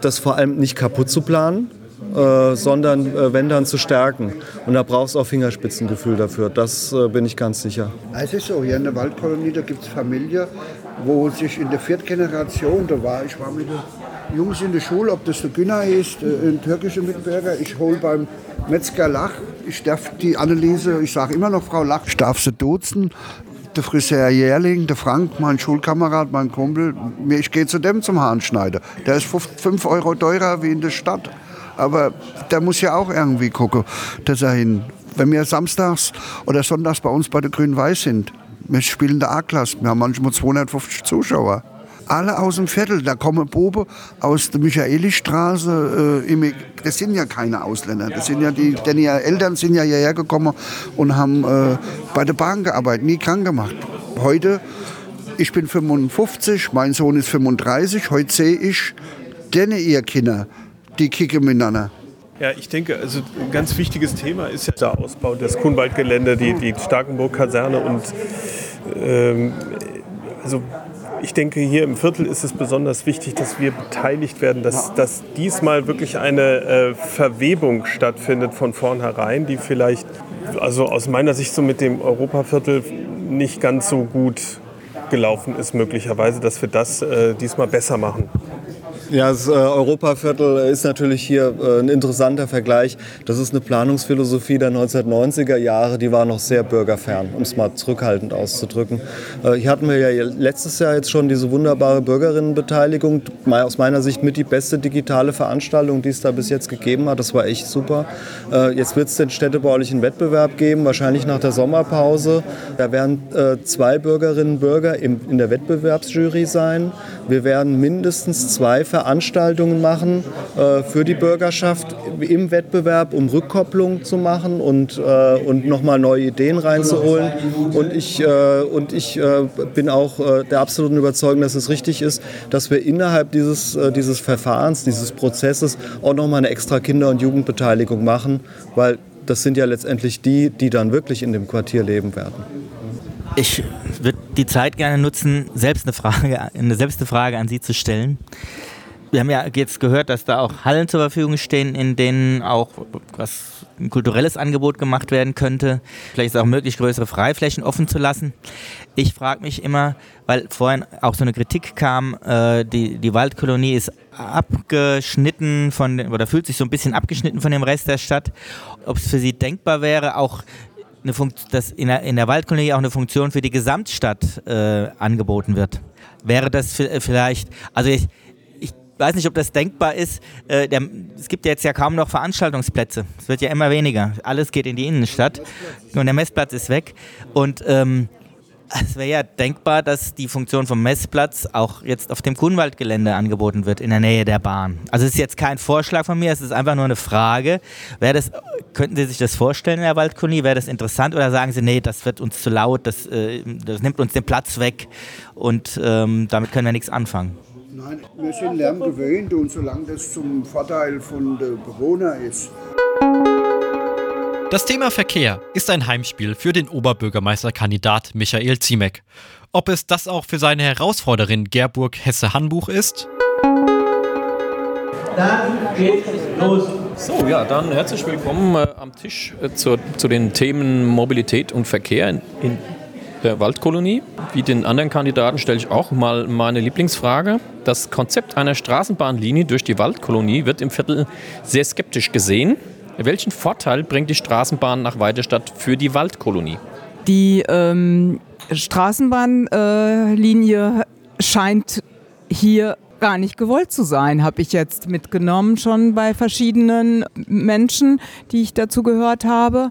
das vor allem nicht kaputt zu planen, äh, sondern äh, wenn dann zu stärken. Und da braucht es auch Fingerspitzengefühl dafür, das äh, bin ich ganz sicher. Es ist so, hier in der Waldkolonie, da gibt es Familien, wo sich in der vierten Generation, da war ich war mit den Jungs in der Schule, ob das der Günner ist, äh, ein türkischer Mitbürger, ich hole beim Metzger Lach, ich darf die Anneliese, ich sage immer noch Frau Lach, ich darf sie duzen, der Friseur Jährling, der Frank, mein Schulkamerad, mein Kumpel, ich gehe zu dem zum Haarschneider. Der ist 5 Euro teurer wie in der Stadt. Aber der muss ja auch irgendwie gucken, dass er hin. Wenn wir samstags oder sonntags bei uns bei der Grün-Weiß sind, wir spielen der A-Klasse, wir haben manchmal 250 Zuschauer alle aus dem Viertel. Da kommen Bobe aus der Michaelistraße. Äh, das sind ja keine Ausländer. Das sind ja die, denn ihre Eltern sind ja hierher gekommen und haben äh, bei der Bahn gearbeitet, nie krank gemacht. Heute, ich bin 55, mein Sohn ist 35. Heute sehe ich, denn ihr Kinder, die kicken miteinander. Ja, ich denke, also ein ganz wichtiges Thema ist ja der Ausbau des Kuhnwaldgelände, die, die Starkenburg-Kaserne und ähm, also ich denke, hier im Viertel ist es besonders wichtig, dass wir beteiligt werden, dass, dass diesmal wirklich eine äh, Verwebung stattfindet von vornherein, die vielleicht, also aus meiner Sicht so mit dem Europaviertel nicht ganz so gut gelaufen ist, möglicherweise, dass wir das äh, diesmal besser machen. Ja, das äh, Europaviertel ist natürlich hier äh, ein interessanter Vergleich. Das ist eine Planungsphilosophie der 1990er Jahre, die war noch sehr bürgerfern, um es mal zurückhaltend auszudrücken. Äh, hier hatten wir ja letztes Jahr jetzt schon diese wunderbare Bürgerinnenbeteiligung, aus meiner Sicht mit die beste digitale Veranstaltung, die es da bis jetzt gegeben hat. Das war echt super. Jetzt wird es den städtebaulichen Wettbewerb geben, wahrscheinlich nach der Sommerpause. Da werden zwei Bürgerinnen und Bürger in der Wettbewerbsjury sein. Wir werden mindestens zwei Veranstaltungen machen äh, für die Bürgerschaft im Wettbewerb, um Rückkopplung zu machen und, äh, und nochmal neue Ideen reinzuholen. Und ich, äh, und ich äh, bin auch äh, der absoluten Überzeugung, dass es richtig ist, dass wir innerhalb dieses, äh, dieses Verfahrens, dieses Prozesses auch nochmal eine extra Kinder- und Jugendbeteiligung machen, weil das sind ja letztendlich die, die dann wirklich in dem Quartier leben werden. Ich würde die Zeit gerne nutzen, selbst eine Frage, eine selbst eine Frage an Sie zu stellen wir haben ja jetzt gehört, dass da auch Hallen zur Verfügung stehen, in denen auch was ein kulturelles Angebot gemacht werden könnte. Vielleicht ist es auch möglich, größere Freiflächen offen zu lassen. Ich frage mich immer, weil vorhin auch so eine Kritik kam, äh, die, die Waldkolonie ist abgeschnitten von, oder fühlt sich so ein bisschen abgeschnitten von dem Rest der Stadt, ob es für Sie denkbar wäre, auch eine dass in der, in der Waldkolonie auch eine Funktion für die Gesamtstadt äh, angeboten wird. Wäre das vielleicht, also ich, weiß nicht, ob das denkbar ist. Äh, der, es gibt ja jetzt ja kaum noch Veranstaltungsplätze. Es wird ja immer weniger. Alles geht in die Innenstadt und der Messplatz ist weg. Und ähm, Es wäre ja denkbar, dass die Funktion vom Messplatz auch jetzt auf dem Grunwaldgelände angeboten wird, in der Nähe der Bahn. Also es ist jetzt kein Vorschlag von mir, es ist einfach nur eine Frage. Wäre das, könnten Sie sich das vorstellen in der Waldkolonie? Wäre das interessant oder sagen Sie, nee, das wird uns zu laut, das, äh, das nimmt uns den Platz weg und ähm, damit können wir nichts anfangen? Nein, wir sind Lärm gewöhnt und solange das zum Vorteil von den Bewohnern ist. Das Thema Verkehr ist ein Heimspiel für den Oberbürgermeisterkandidat Michael Ziemek. Ob es das auch für seine Herausforderin Gerburg Hesse-Hanbuch ist? Dann geht es los. So, ja, dann herzlich willkommen äh, am Tisch äh, zu, zu den Themen Mobilität und Verkehr in, in der Waldkolonie. Wie den anderen Kandidaten stelle ich auch mal meine Lieblingsfrage. Das Konzept einer Straßenbahnlinie durch die Waldkolonie wird im Viertel sehr skeptisch gesehen. Welchen Vorteil bringt die Straßenbahn nach Weidestadt für die Waldkolonie? Die ähm, Straßenbahnlinie äh, scheint hier gar nicht gewollt zu sein, habe ich jetzt mitgenommen, schon bei verschiedenen Menschen, die ich dazu gehört habe.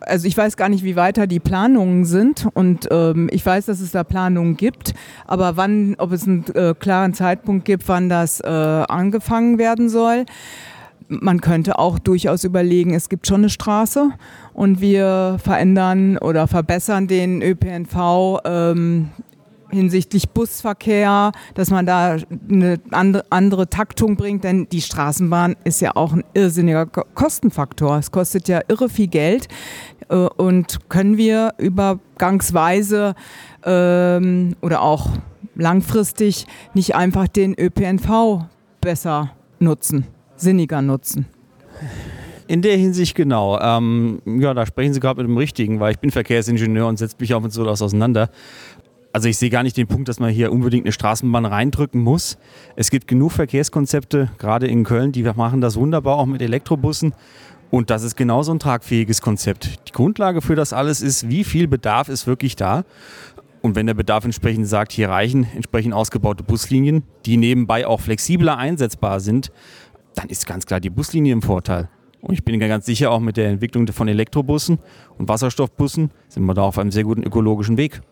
Also ich weiß gar nicht, wie weiter die Planungen sind und ähm, ich weiß, dass es da Planungen gibt, aber wann, ob es einen äh, klaren Zeitpunkt gibt, wann das äh, angefangen werden soll. Man könnte auch durchaus überlegen, es gibt schon eine Straße und wir verändern oder verbessern den ÖPNV ähm, hinsichtlich Busverkehr, dass man da eine andere, Taktung bringt, denn die Straßenbahn ist ja auch ein irrsinniger Kostenfaktor. Es kostet ja irre viel Geld äh, und können wir übergangsweise ähm, oder auch langfristig nicht einfach den ÖPNV besser nutzen, sinniger nutzen. In der Hinsicht genau. Ähm, ja, da sprechen Sie gerade mit dem Richtigen, weil ich bin Verkehrsingenieur und setze mich auch mit so das auseinander. Also ich sehe gar nicht den Punkt, dass man hier unbedingt eine Straßenbahn reindrücken muss. Es gibt genug Verkehrskonzepte, gerade in Köln, die machen das wunderbar auch mit Elektrobussen. Und das ist genauso ein tragfähiges Konzept. Die Grundlage für das alles ist, wie viel Bedarf ist wirklich da. Und wenn der Bedarf entsprechend sagt, hier reichen entsprechend ausgebaute Buslinien, die nebenbei auch flexibler einsetzbar sind, dann ist ganz klar die Buslinie im Vorteil. Und ich bin ganz sicher, auch mit der Entwicklung von Elektrobussen und Wasserstoffbussen sind wir da auf einem sehr guten ökologischen Weg.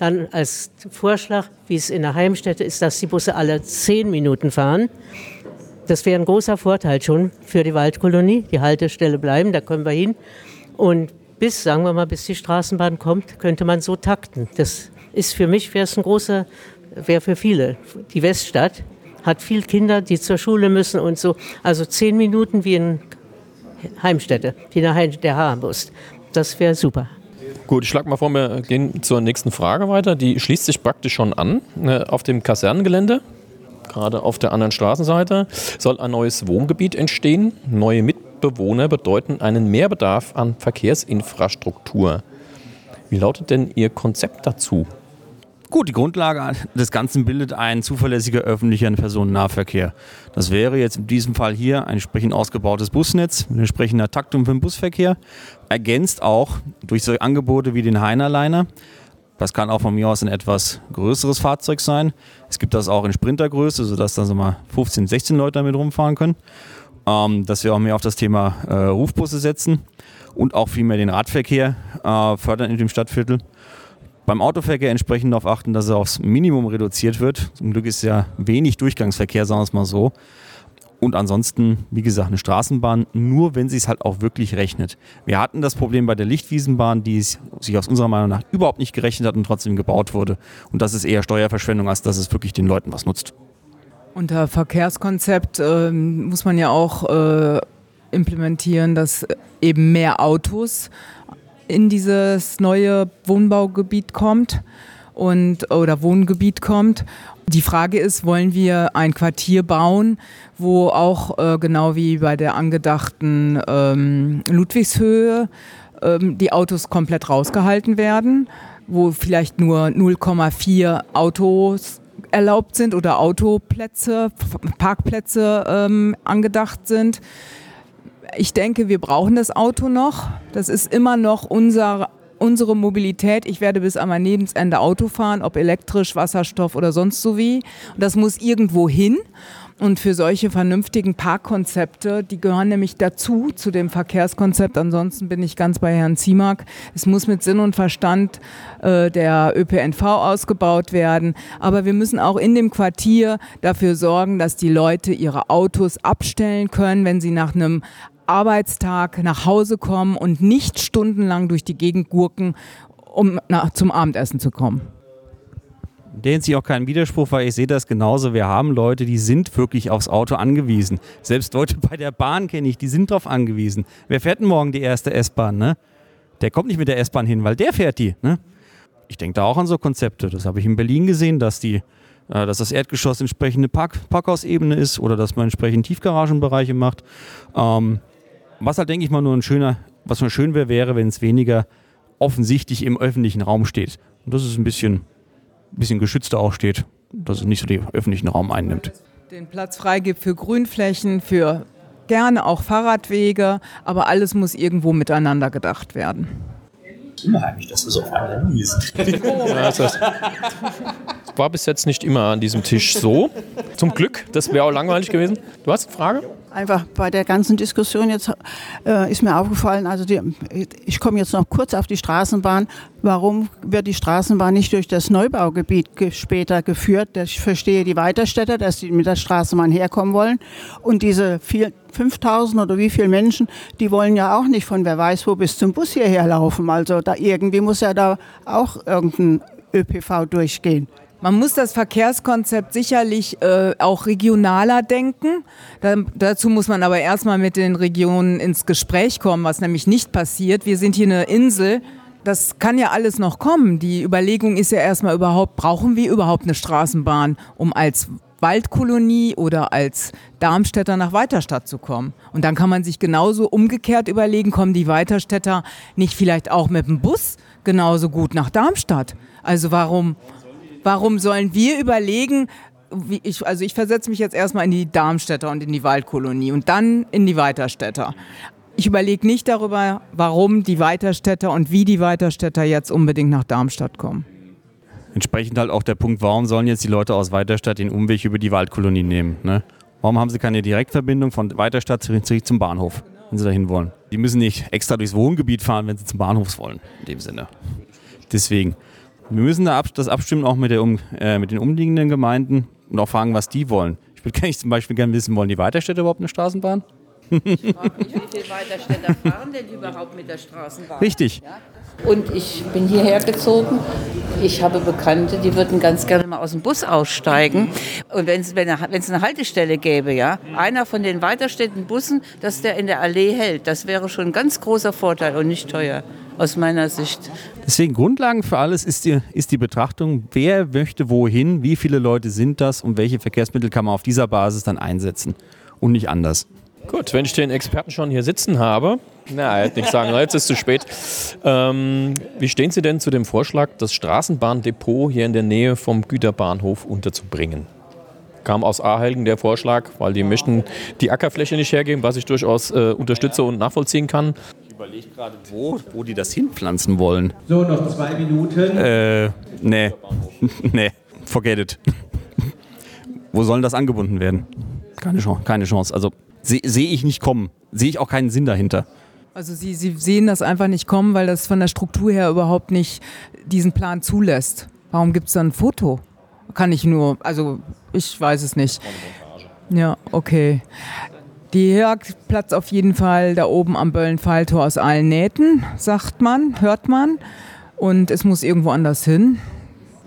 Dann als Vorschlag, wie es in der Heimstätte ist, dass die Busse alle zehn Minuten fahren. Das wäre ein großer Vorteil schon für die Waldkolonie. Die Haltestelle bleiben, da können wir hin. Und bis, sagen wir mal, bis die Straßenbahn kommt, könnte man so takten. Das ist für mich, wäre es ein großer, wäre für viele. Die Weststadt hat viele Kinder, die zur Schule müssen und so. Also zehn Minuten wie in Heimstätte, wie der Haarbust. Das wäre super. Gut, ich schlage mal vor, wir gehen zur nächsten Frage weiter. Die schließt sich praktisch schon an. Äh, auf dem Kasernengelände, gerade auf der anderen Straßenseite, soll ein neues Wohngebiet entstehen. Neue Mitbewohner bedeuten einen Mehrbedarf an Verkehrsinfrastruktur. Wie lautet denn Ihr Konzept dazu? Gut, die Grundlage des Ganzen bildet ein zuverlässiger öffentlicher Personennahverkehr. Das wäre jetzt in diesem Fall hier ein entsprechend ausgebautes Busnetz mit entsprechender Taktung für den Busverkehr, ergänzt auch durch solche Angebote wie den Heinerliner. Das kann auch von mir aus ein etwas größeres Fahrzeug sein. Es gibt das auch in Sprintergröße, sodass da so mal 15, 16 Leute damit rumfahren können. Ähm, dass wir auch mehr auf das Thema äh, Rufbusse setzen und auch viel mehr den Radverkehr äh, fördern in dem Stadtviertel. Beim Autoverkehr entsprechend darauf achten, dass er aufs Minimum reduziert wird. Zum Glück ist ja wenig Durchgangsverkehr, sagen wir es mal so. Und ansonsten, wie gesagt, eine Straßenbahn, nur wenn sie es halt auch wirklich rechnet. Wir hatten das Problem bei der Lichtwiesenbahn, die sich aus unserer Meinung nach überhaupt nicht gerechnet hat und trotzdem gebaut wurde. Und das ist eher Steuerverschwendung, als dass es wirklich den Leuten was nutzt. Unter Verkehrskonzept äh, muss man ja auch äh, implementieren, dass eben mehr Autos in dieses neue Wohnbaugebiet kommt und oder Wohngebiet kommt. Die Frage ist, wollen wir ein Quartier bauen, wo auch äh, genau wie bei der angedachten ähm, Ludwigshöhe ähm, die Autos komplett rausgehalten werden, wo vielleicht nur 0,4 Autos erlaubt sind oder Autoplätze, Parkplätze ähm, angedacht sind ich denke, wir brauchen das Auto noch. Das ist immer noch unser, unsere Mobilität. Ich werde bis an mein Lebensende Auto fahren, ob elektrisch, Wasserstoff oder sonst so wie. Und das muss irgendwo hin. Und für solche vernünftigen Parkkonzepte, die gehören nämlich dazu, zu dem Verkehrskonzept. Ansonsten bin ich ganz bei Herrn Ziemark. Es muss mit Sinn und Verstand äh, der ÖPNV ausgebaut werden. Aber wir müssen auch in dem Quartier dafür sorgen, dass die Leute ihre Autos abstellen können, wenn sie nach einem Arbeitstag nach Hause kommen und nicht stundenlang durch die Gegend gurken, um nach, zum Abendessen zu kommen der sich auch keinen Widerspruch, weil ich sehe das genauso. Wir haben Leute, die sind wirklich aufs Auto angewiesen. Selbst Leute bei der Bahn kenne ich, die sind darauf angewiesen. Wer fährt denn morgen die erste S-Bahn? Ne? Der kommt nicht mit der S-Bahn hin, weil der fährt die. Ne? Ich denke da auch an so Konzepte. Das habe ich in Berlin gesehen, dass, die, äh, dass das Erdgeschoss entsprechende Park Parkhausebene ist oder dass man entsprechend Tiefgaragenbereiche macht. Ähm, was halt, denke ich mal, nur ein schöner, was mal schön wäre, wäre, wenn es weniger offensichtlich im öffentlichen Raum steht. Und das ist ein bisschen bisschen geschützter auch steht, dass es nicht so den öffentlichen Raum einnimmt. Den Platz freigibt für Grünflächen, für gerne auch Fahrradwege, aber alles muss irgendwo miteinander gedacht werden. Unheimlich, dass wir so auf einer Linie sind. [LAUGHS] ja, das war bis jetzt nicht immer an diesem Tisch so. Zum Glück, das wäre auch langweilig gewesen. Du hast eine Frage? Einfach bei der ganzen Diskussion jetzt äh, ist mir aufgefallen, also die, ich komme jetzt noch kurz auf die Straßenbahn. Warum wird die Straßenbahn nicht durch das Neubaugebiet ge später geführt? Ich verstehe die Weiterstädter, dass die mit der Straßenbahn herkommen wollen. Und diese vier, 5000 oder wie viele Menschen, die wollen ja auch nicht von wer weiß wo bis zum Bus hierher laufen. Also da irgendwie muss ja da auch irgendein ÖPV durchgehen. Man muss das Verkehrskonzept sicherlich äh, auch regionaler denken. Da, dazu muss man aber erstmal mit den Regionen ins Gespräch kommen, was nämlich nicht passiert. Wir sind hier eine Insel. Das kann ja alles noch kommen. Die Überlegung ist ja erstmal überhaupt, brauchen wir überhaupt eine Straßenbahn, um als Waldkolonie oder als Darmstädter nach Weiterstadt zu kommen. Und dann kann man sich genauso umgekehrt überlegen, kommen die Weiterstädter nicht vielleicht auch mit dem Bus genauso gut nach Darmstadt? Also warum Warum sollen wir überlegen, ich, also ich versetze mich jetzt erstmal in die Darmstädter und in die Waldkolonie und dann in die Weiterstädter. Ich überlege nicht darüber, warum die Weiterstädter und wie die Weiterstädter jetzt unbedingt nach Darmstadt kommen. Entsprechend halt auch der Punkt, warum sollen jetzt die Leute aus Weiterstadt den Umweg über die Waldkolonie nehmen? Ne? Warum haben sie keine Direktverbindung von Weiterstadt zum Bahnhof, wenn sie dahin wollen? Die müssen nicht extra durchs Wohngebiet fahren, wenn sie zum Bahnhof wollen, in dem Sinne. Deswegen. Wir müssen da das abstimmen auch mit, der, äh, mit den umliegenden Gemeinden und auch fragen, was die wollen. Ich würde [LAUGHS] gerne zum Beispiel gerne wissen, wollen die Weiterstädte überhaupt eine Straßenbahn? Ich frage mich, wie viele Weiterstädter fahren denn überhaupt mit der Straßenbahn? Richtig. Ja? Und ich bin hierher gezogen. Ich habe Bekannte, die würden ganz gerne mal aus dem Bus aussteigen. Und wenn es wenn eine Haltestelle gäbe, ja, einer von den weiterstehenden Bussen, dass der in der Allee hält, das wäre schon ein ganz großer Vorteil und nicht teuer aus meiner Sicht. Deswegen Grundlagen für alles ist die, ist die Betrachtung, wer möchte wohin, wie viele Leute sind das und welche Verkehrsmittel kann man auf dieser Basis dann einsetzen und nicht anders. Gut, wenn ich den Experten schon hier sitzen habe, na, er hätte nicht sagen, jetzt ist es zu spät. Ähm, wie stehen Sie denn zu dem Vorschlag, das Straßenbahndepot hier in der Nähe vom Güterbahnhof unterzubringen? Kam aus Ahelgen der Vorschlag, weil die möchten die Ackerfläche nicht hergeben, was ich durchaus äh, unterstütze und nachvollziehen kann überlege gerade, wo, wo die das hinpflanzen wollen. So, noch zwei Minuten. Äh, nee. [LAUGHS] nee, forget it. [LAUGHS] wo soll das angebunden werden? Keine Chance. Keine Chance. Also sehe seh ich nicht kommen. Sehe ich auch keinen Sinn dahinter. Also Sie, Sie sehen das einfach nicht kommen, weil das von der Struktur her überhaupt nicht diesen Plan zulässt. Warum gibt es da ein Foto? Kann ich nur, also ich weiß es nicht. Ja, okay. Die jagd platzt auf jeden Fall da oben am Böllenfalltor aus allen Nähten, sagt man, hört man. Und es muss irgendwo anders hin.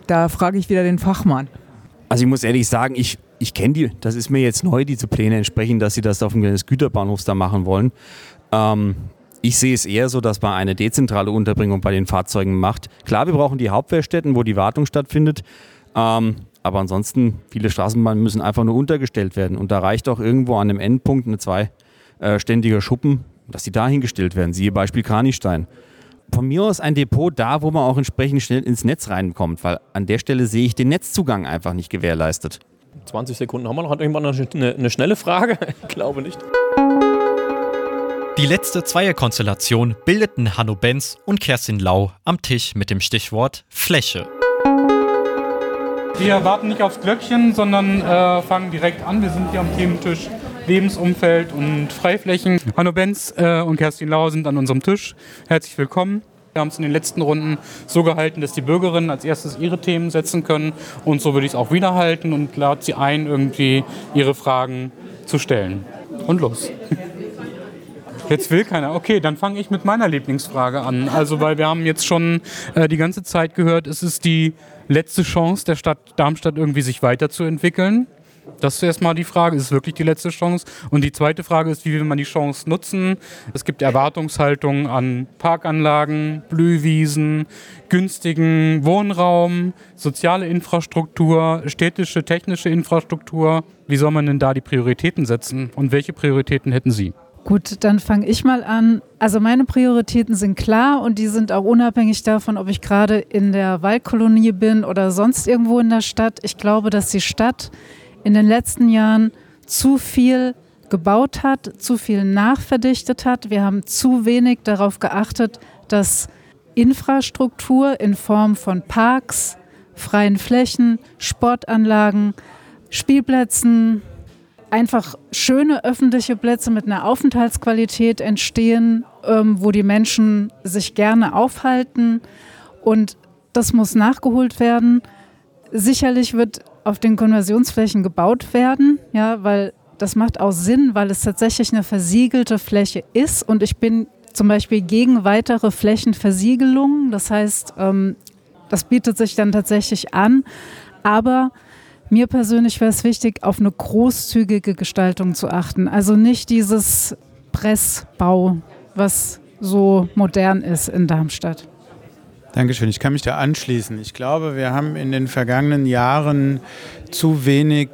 Da frage ich wieder den Fachmann. Also ich muss ehrlich sagen, ich, ich kenne die, das ist mir jetzt neu, diese Pläne entsprechend, dass sie das auf dem des Güterbahnhofs da machen wollen. Ähm, ich sehe es eher so, dass man eine dezentrale Unterbringung bei den Fahrzeugen macht. Klar, wir brauchen die Hauptwehrstätten, wo die Wartung stattfindet. Ähm, aber ansonsten, viele Straßenbahnen müssen einfach nur untergestellt werden. Und da reicht auch irgendwo an einem Endpunkt eine zweiständige Schuppen, dass die da hingestellt werden. Siehe Beispiel Kranichstein. Von mir aus ein Depot da, wo man auch entsprechend schnell ins Netz reinkommt, weil an der Stelle sehe ich den Netzzugang einfach nicht gewährleistet. 20 Sekunden haben wir noch. Hat irgendwann noch eine, eine schnelle Frage? [LAUGHS] Ich glaube nicht. Die letzte Zweierkonstellation bildeten Hanno Benz und Kerstin Lau am Tisch mit dem Stichwort Fläche. Wir warten nicht aufs Glöckchen, sondern äh, fangen direkt an. Wir sind hier am Thementisch Lebensumfeld und Freiflächen. Hanno Benz äh, und Kerstin Lau sind an unserem Tisch. Herzlich willkommen. Wir haben es in den letzten Runden so gehalten, dass die Bürgerinnen als erstes ihre Themen setzen können. Und so würde ich es auch wieder halten und lade sie ein, irgendwie ihre Fragen zu stellen. Und los. [LAUGHS] Jetzt will keiner. Okay, dann fange ich mit meiner Lieblingsfrage an. Also, weil wir haben jetzt schon äh, die ganze Zeit gehört, es ist die letzte Chance der Stadt Darmstadt irgendwie sich weiterzuentwickeln. Das ist erstmal die Frage, ist es wirklich die letzte Chance? Und die zweite Frage ist, wie will man die Chance nutzen? Es gibt Erwartungshaltungen an Parkanlagen, Blühwiesen, günstigen Wohnraum, soziale Infrastruktur, städtische, technische Infrastruktur. Wie soll man denn da die Prioritäten setzen? Und welche Prioritäten hätten Sie? Gut, dann fange ich mal an. Also meine Prioritäten sind klar und die sind auch unabhängig davon, ob ich gerade in der Waldkolonie bin oder sonst irgendwo in der Stadt. Ich glaube, dass die Stadt in den letzten Jahren zu viel gebaut hat, zu viel nachverdichtet hat. Wir haben zu wenig darauf geachtet, dass Infrastruktur in Form von Parks, freien Flächen, Sportanlagen, Spielplätzen, einfach schöne öffentliche Plätze mit einer Aufenthaltsqualität entstehen, ähm, wo die Menschen sich gerne aufhalten. Und das muss nachgeholt werden. Sicherlich wird auf den Konversionsflächen gebaut werden, ja, weil das macht auch Sinn, weil es tatsächlich eine versiegelte Fläche ist und ich bin zum Beispiel gegen weitere Flächenversiegelungen. Das heißt, ähm, das bietet sich dann tatsächlich an, aber mir persönlich wäre es wichtig, auf eine großzügige Gestaltung zu achten. Also nicht dieses Pressbau, was so modern ist in Darmstadt. Dankeschön. Ich kann mich da anschließen. Ich glaube, wir haben in den vergangenen Jahren zu wenig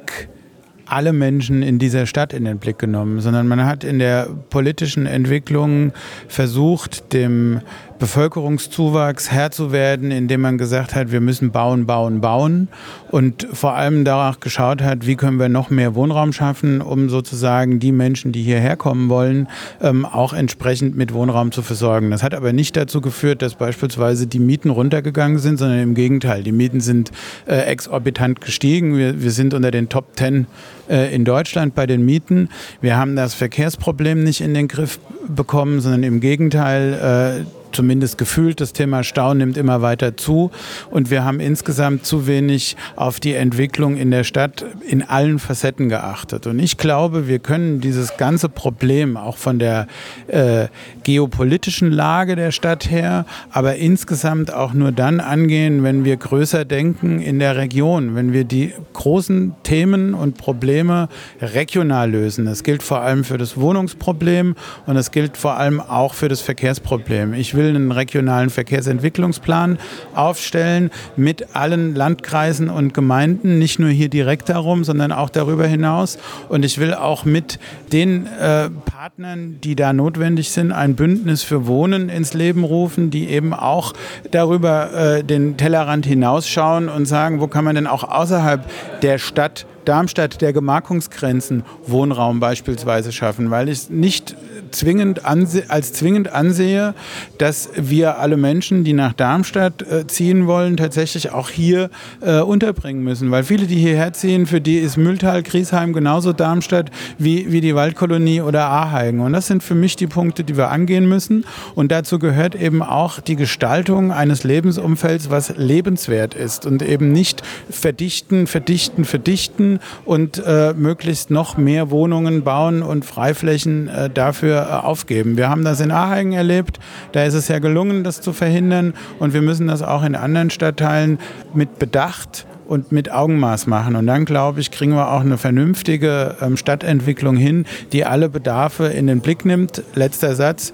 alle Menschen in dieser Stadt in den Blick genommen, sondern man hat in der politischen Entwicklung versucht, dem Bevölkerungszuwachs Herr zu werden, indem man gesagt hat, wir müssen bauen, bauen, bauen und vor allem danach geschaut hat, wie können wir noch mehr Wohnraum schaffen, um sozusagen die Menschen, die hierher kommen wollen, ähm, auch entsprechend mit Wohnraum zu versorgen. Das hat aber nicht dazu geführt, dass beispielsweise die Mieten runtergegangen sind, sondern im Gegenteil. Die Mieten sind äh, exorbitant gestiegen. Wir, wir sind unter den Top Ten äh, in Deutschland bei den Mieten. Wir haben das Verkehrsproblem nicht in den Griff bekommen, sondern im Gegenteil. Äh, zumindest gefühlt, das Thema Stau nimmt immer weiter zu und wir haben insgesamt zu wenig auf die Entwicklung in der Stadt in allen Facetten geachtet. Und ich glaube, wir können dieses ganze Problem auch von der äh, geopolitischen Lage der Stadt her, aber insgesamt auch nur dann angehen, wenn wir größer denken in der Region, wenn wir die großen Themen und Probleme regional lösen. Das gilt vor allem für das Wohnungsproblem und das gilt vor allem auch für das Verkehrsproblem. Ich will will einen regionalen Verkehrsentwicklungsplan aufstellen mit allen Landkreisen und Gemeinden, nicht nur hier direkt darum, sondern auch darüber hinaus. Und ich will auch mit den äh, Partnern, die da notwendig sind, ein Bündnis für Wohnen ins Leben rufen, die eben auch darüber äh, den Tellerrand hinausschauen und sagen, wo kann man denn auch außerhalb der Stadt Darmstadt der Gemarkungsgrenzen Wohnraum beispielsweise schaffen, weil ich nicht zwingend als zwingend ansehe, dass wir alle Menschen, die nach Darmstadt äh, ziehen wollen, tatsächlich auch hier äh, unterbringen müssen. Weil viele, die hierher ziehen, für die ist Mühltal, Griesheim genauso Darmstadt wie, wie die Waldkolonie oder Aheigen. Und das sind für mich die Punkte, die wir angehen müssen. Und dazu gehört eben auch die Gestaltung eines Lebensumfelds, was lebenswert ist und eben nicht verdichten, verdichten, verdichten und äh, möglichst noch mehr Wohnungen bauen und Freiflächen äh, dafür äh, aufgeben. Wir haben das in Aheigen erlebt, da ist es ja gelungen, das zu verhindern und wir müssen das auch in anderen Stadtteilen mit Bedacht und mit Augenmaß machen. Und dann, glaube ich, kriegen wir auch eine vernünftige ähm, Stadtentwicklung hin, die alle Bedarfe in den Blick nimmt. Letzter Satz.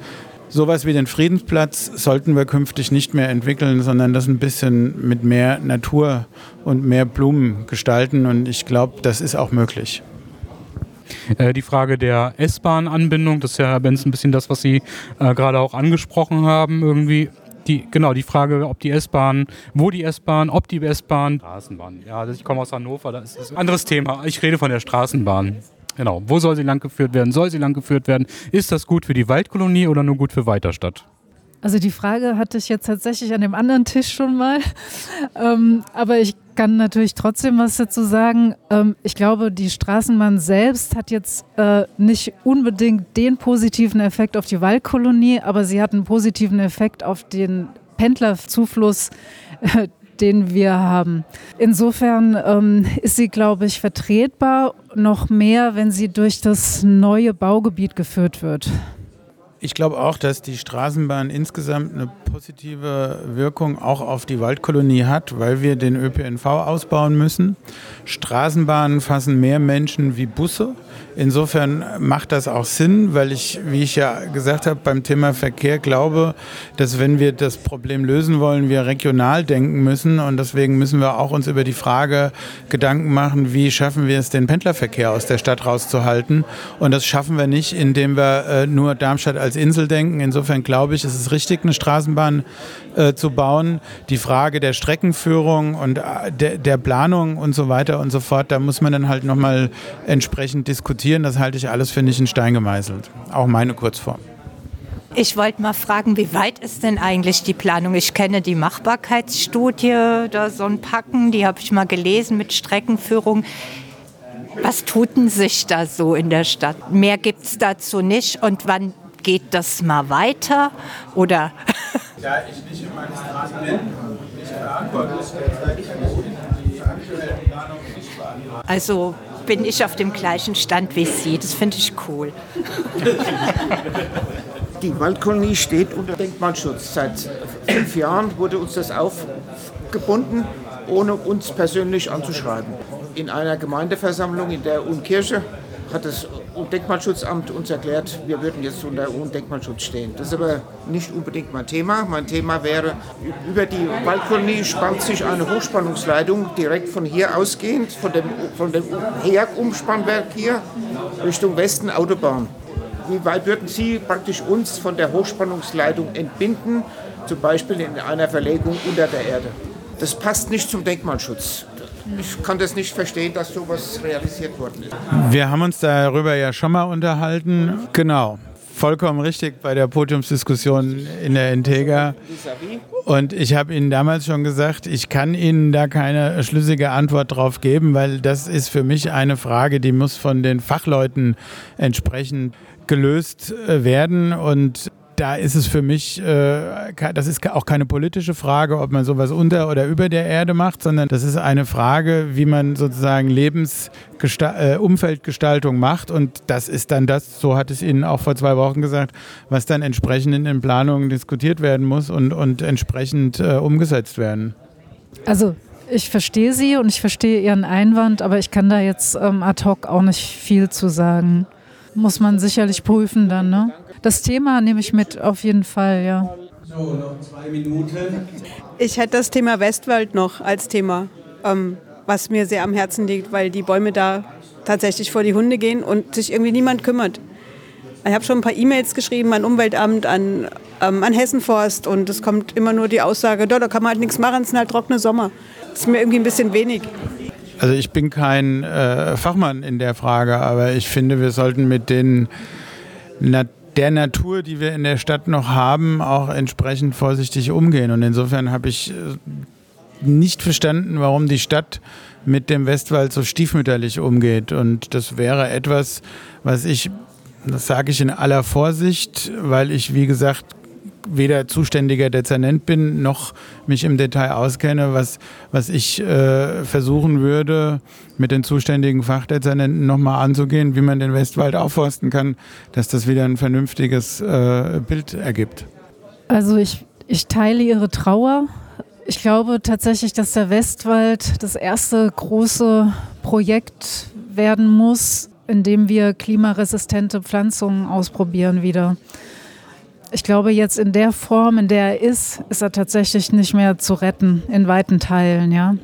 Sowas wie den Friedensplatz sollten wir künftig nicht mehr entwickeln, sondern das ein bisschen mit mehr Natur und mehr Blumen gestalten. Und ich glaube, das ist auch möglich. Äh, die Frage der S-Bahn-Anbindung, das ist ja, Herr Benz, ein bisschen das, was Sie äh, gerade auch angesprochen haben, irgendwie. Die, genau, die Frage, ob die S-Bahn, wo die S-Bahn, ob die S-Bahn, Straßenbahn. Ja, ich komme aus Hannover, das ist ein anderes Thema. Ich rede von der Straßenbahn. Genau. Wo soll sie langgeführt werden? Soll sie langgeführt werden? Ist das gut für die Waldkolonie oder nur gut für Weiterstadt? Also die Frage hatte ich jetzt tatsächlich an dem anderen Tisch schon mal. [LAUGHS] Ähm, aber ich kann natürlich trotzdem was dazu sagen. Ähm, ich glaube, die Straßenbahn selbst hat jetzt äh, nicht unbedingt den positiven Effekt auf die Waldkolonie, aber sie hat einen positiven Effekt auf den Pendlerzufluss, äh, den wir haben. Insofern ähm, ist sie, glaube ich, vertretbar, noch mehr, wenn sie durch das neue Baugebiet geführt wird. Ich glaube auch, dass die Straßenbahn insgesamt eine positive Wirkung auch auf die Waldkolonie hat, weil wir den ÖPNV ausbauen müssen. Straßenbahnen fassen mehr Menschen wie Busse. Insofern macht das auch Sinn, weil ich, wie ich ja gesagt habe, beim Thema Verkehr glaube, dass wenn wir das Problem lösen wollen, wir regional denken müssen. Und deswegen müssen wir auch uns über die Frage Gedanken machen, wie schaffen wir es, den Pendlerverkehr aus der Stadt rauszuhalten. Und das schaffen wir nicht, indem wir äh, nur Darmstadt als Insel denken. Insofern glaube ich, es ist richtig, eine Straßenbahn äh, zu bauen. Die Frage der Streckenführung und äh, der, der Planung und so weiter und so fort, da muss man dann halt nochmal entsprechend diskutieren diskutieren, das halte ich alles für nicht in Stein gemeißelt. Auch meine Kurzform. Ich wollte mal fragen, wie weit ist denn eigentlich die Planung? Ich kenne die Machbarkeitsstudie, da so ein Packen, die habe ich mal gelesen mit Streckenführung. Was tut denn sich da so in der Stadt? Mehr gibt es dazu nicht. Und wann geht das mal weiter? Oder? Da ich nicht im Magistrat bin, nicht verantwortlich, die aktuelle Planung nicht Also bin ich auf dem gleichen Stand wie Sie. Das finde ich cool. [LAUGHS] Die Waldkolonie steht unter Denkmalschutz. Seit fünf Jahren wurde uns das aufgebunden, ohne uns persönlich anzuschreiben. In einer Gemeindeversammlung in der Unkirche hat das Denkmalschutzamt uns erklärt, wir würden jetzt unter Denkmalschutz stehen. Das ist aber nicht unbedingt mein Thema. Mein Thema wäre, über die Waldkolonie spannt sich eine Hochspannungsleitung direkt von hier ausgehend, von dem, von dem Herg-Umspannwerk hier Richtung Westen Autobahn. Wie weit würden Sie praktisch uns von der Hochspannungsleitung entbinden, zum Beispiel in einer Verlegung unter der Erde? Das passt nicht zum Denkmalschutz ich kann das nicht verstehen, dass sowas realisiert worden ist. Wir haben uns darüber ja schon mal unterhalten. Genau. Vollkommen richtig bei der Podiumsdiskussion in der Integra. Und ich habe Ihnen damals schon gesagt, ich kann Ihnen da keine schlüssige Antwort drauf geben, weil das ist für mich eine Frage, die muss von den Fachleuten entsprechend gelöst äh, werden. Und da ist es für mich, äh, das ist auch keine politische Frage, ob man sowas unter oder über der Erde macht, sondern das ist eine Frage, wie man sozusagen Lebensumfeldgestaltung äh, macht. Und das ist dann das, so hat es Ihnen auch vor zwei Wochen gesagt, was dann entsprechend in den Planungen diskutiert werden muss und, und entsprechend äh, umgesetzt werden. Also ich verstehe Sie und ich verstehe Ihren Einwand, aber ich kann da jetzt ähm, ad hoc auch nicht viel zu sagen. Muss man sicherlich prüfen dann, ne? Das Thema nehme ich mit, auf jeden Fall, ja. So, noch zwei Minuten. Ich hätte das Thema Westwald noch als Thema, ähm, was mir sehr am Herzen liegt, weil die Bäume da tatsächlich vor die Hunde gehen und sich irgendwie niemand kümmert. Ich habe schon ein paar E-Mails geschrieben an Umweltamt, an, ähm, an Hessenforst und es kommt immer nur die Aussage, da, da kann man halt nichts machen, es sind halt trockene Sommer. Das ist mir irgendwie ein bisschen wenig. Also ich bin kein äh, Fachmann in der Frage, aber ich finde, wir sollten mit den Nat der Natur, die wir in der Stadt noch haben, auch entsprechend vorsichtig umgehen. Und insofern habe ich äh, nicht verstanden, warum die Stadt mit dem Westwald so stiefmütterlich umgeht. Und das wäre etwas, was ich, das sage ich in aller Vorsicht, weil ich, wie gesagt, weder zuständiger Dezernent bin, noch mich im Detail auskenne, was, was ich äh, versuchen würde, mit den zuständigen Fachdezernenten nochmal anzugehen, wie man den Westwald aufforsten kann, dass das wieder ein vernünftiges äh, Bild ergibt. Also ich, ich teile Ihre Trauer. Ich glaube tatsächlich, dass der Westwald das erste große Projekt werden muss, in dem wir klimaresistente Pflanzungen ausprobieren wieder ich glaube, jetzt in der Form, in der er ist, ist er tatsächlich nicht mehr zu retten, in weiten Teilen, ja.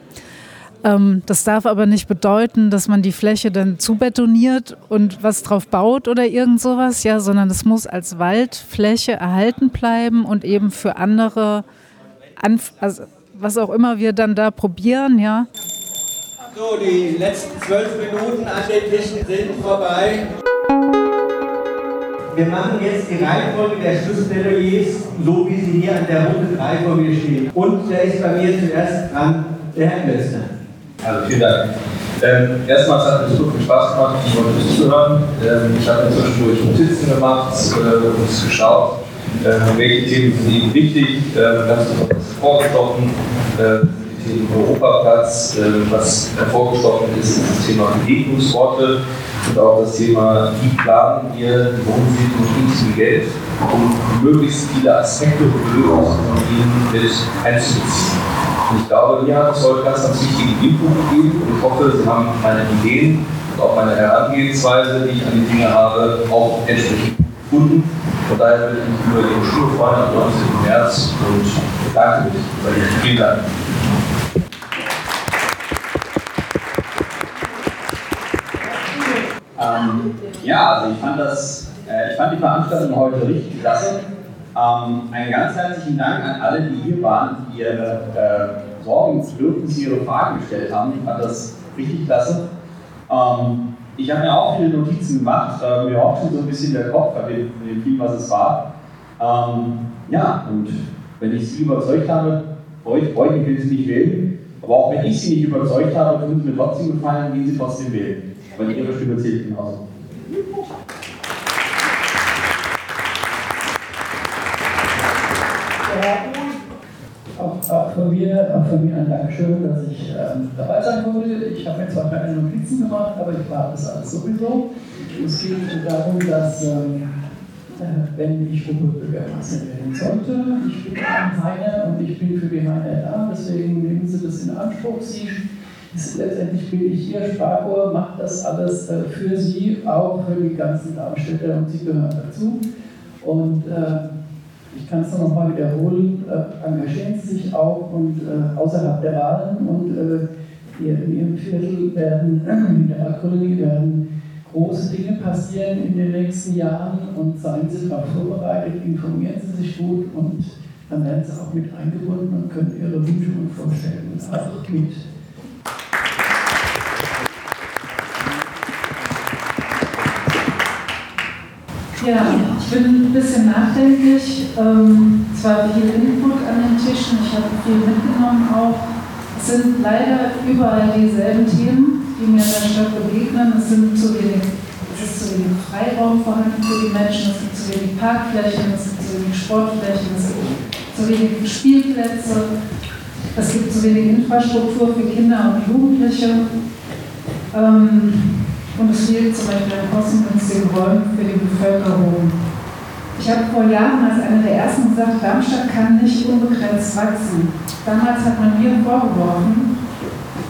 Ähm, das darf aber nicht bedeuten, dass man die Fläche dann zubetoniert und was drauf baut oder irgend sowas, ja, sondern es muss als Waldfläche erhalten bleiben und eben für andere, Anf also was auch immer wir dann da probieren, ja. So, die letzten zwölf Minuten an den Tischen sind vorbei. Wir machen jetzt die Reihenfolge der Schlussplädoyers, so wie sie hier an der Runde 3 vor mir stehen. Und da ist bei mir zuerst dran der Herr Messner. Also vielen Dank. Ähm, erstmals hat es super viel Spaß gemacht, die heute zuzuhören. Ähm, ich habe zwischendurch Notizen gemacht äh, und geschaut, äh, welche Themen sind Ihnen wichtig, äh, ganz besonders vorgestochen. Äh, Themen Europaplatz, äh, was hervorgestochen ist, ist das Thema Begegnungsorte und auch das Thema, wie planen wir die Wohnsiedlung mit Geld, um möglichst viele Aspekte und Lösungstechnologien mit einzubeziehen. Ich glaube, mir hat es heute ganz, ganz wichtige Input gegeben und ich hoffe, Sie haben meine Ideen und auch meine Herangehensweise, die ich an die Dinge habe, auch entsprechend gefunden. Von daher würde ich über Ihre Schule freuen am 19. März und bedanke mich bei Ihnen. Vielen Dank. Ähm, ja, also ich fand das, äh, ich fand die Veranstaltung heute richtig klasse. Ähm, einen ganz herzlichen Dank an alle, die hier waren, die ihre äh, Sorgen, Bedürfnisse, ihre Fragen gestellt haben. Ich fand das richtig klasse. Ähm, ich habe mir auch viele Notizen gemacht, äh, mir auch schon so ein bisschen der Kopf bei dem, dem viel, was es war. Ähm, ja, und wenn ich Sie überzeugt habe, euch, euch will Sie nicht wählen, aber auch wenn ich Sie nicht überzeugt habe, tun Sie mir trotzdem gefallen, gehen Sie trotzdem wählen. Weil Ihre Stimme zählt genauso. Auch, auch, von mir, auch von mir ein Dankeschön, dass ich ähm, dabei sein konnte. Ich habe mir zwar keine Notizen gemacht, aber ich war das alles sowieso. Es geht darum, dass ähm, äh, wenn ich Oberbürgermeister werden sollte, ich bin ein Heine und ich bin für die Heine da, deswegen nehmen Sie das in Anspruch. Sie ist, letztendlich bin ich Ihr Sprachrohr, macht das alles äh, für Sie, auch für die ganzen Darmstädter und Sie gehören dazu. Und äh, ich kann es noch mal wiederholen, äh, engagieren Sie sich auch und äh, außerhalb der Wahlen und äh, hier in Ihrem Viertel werden, [CLEARS THROAT] in der Waldkolonie werden große Dinge passieren in den nächsten Jahren und seien Sie darauf vorbereitet, informieren Sie sich gut und dann werden Sie auch mit eingebunden und können Ihre Wünsche und Vorstellungen auch mit Ja, ich bin ein bisschen nachdenklich. Ähm, es war viel Input an den Tischen, ich habe viel mitgenommen auch. Es sind leider überall dieselben Themen, die mir in der Stadt begegnen. Es, sind zu wenig, es ist zu wenig Freiraum vorhanden für die Menschen, es gibt zu wenig Parkflächen, es gibt zu wenig Sportflächen, es gibt zu wenig Spielplätze, es gibt zu wenig Infrastruktur für Kinder und Jugendliche. Ähm, und es fehlt zum Beispiel an kostengünstigen Räumen für die Bevölkerung. Ich habe vor Jahren als eine der ersten gesagt, Darmstadt kann nicht unbegrenzt wachsen. Damals hat man mir vorgeworfen,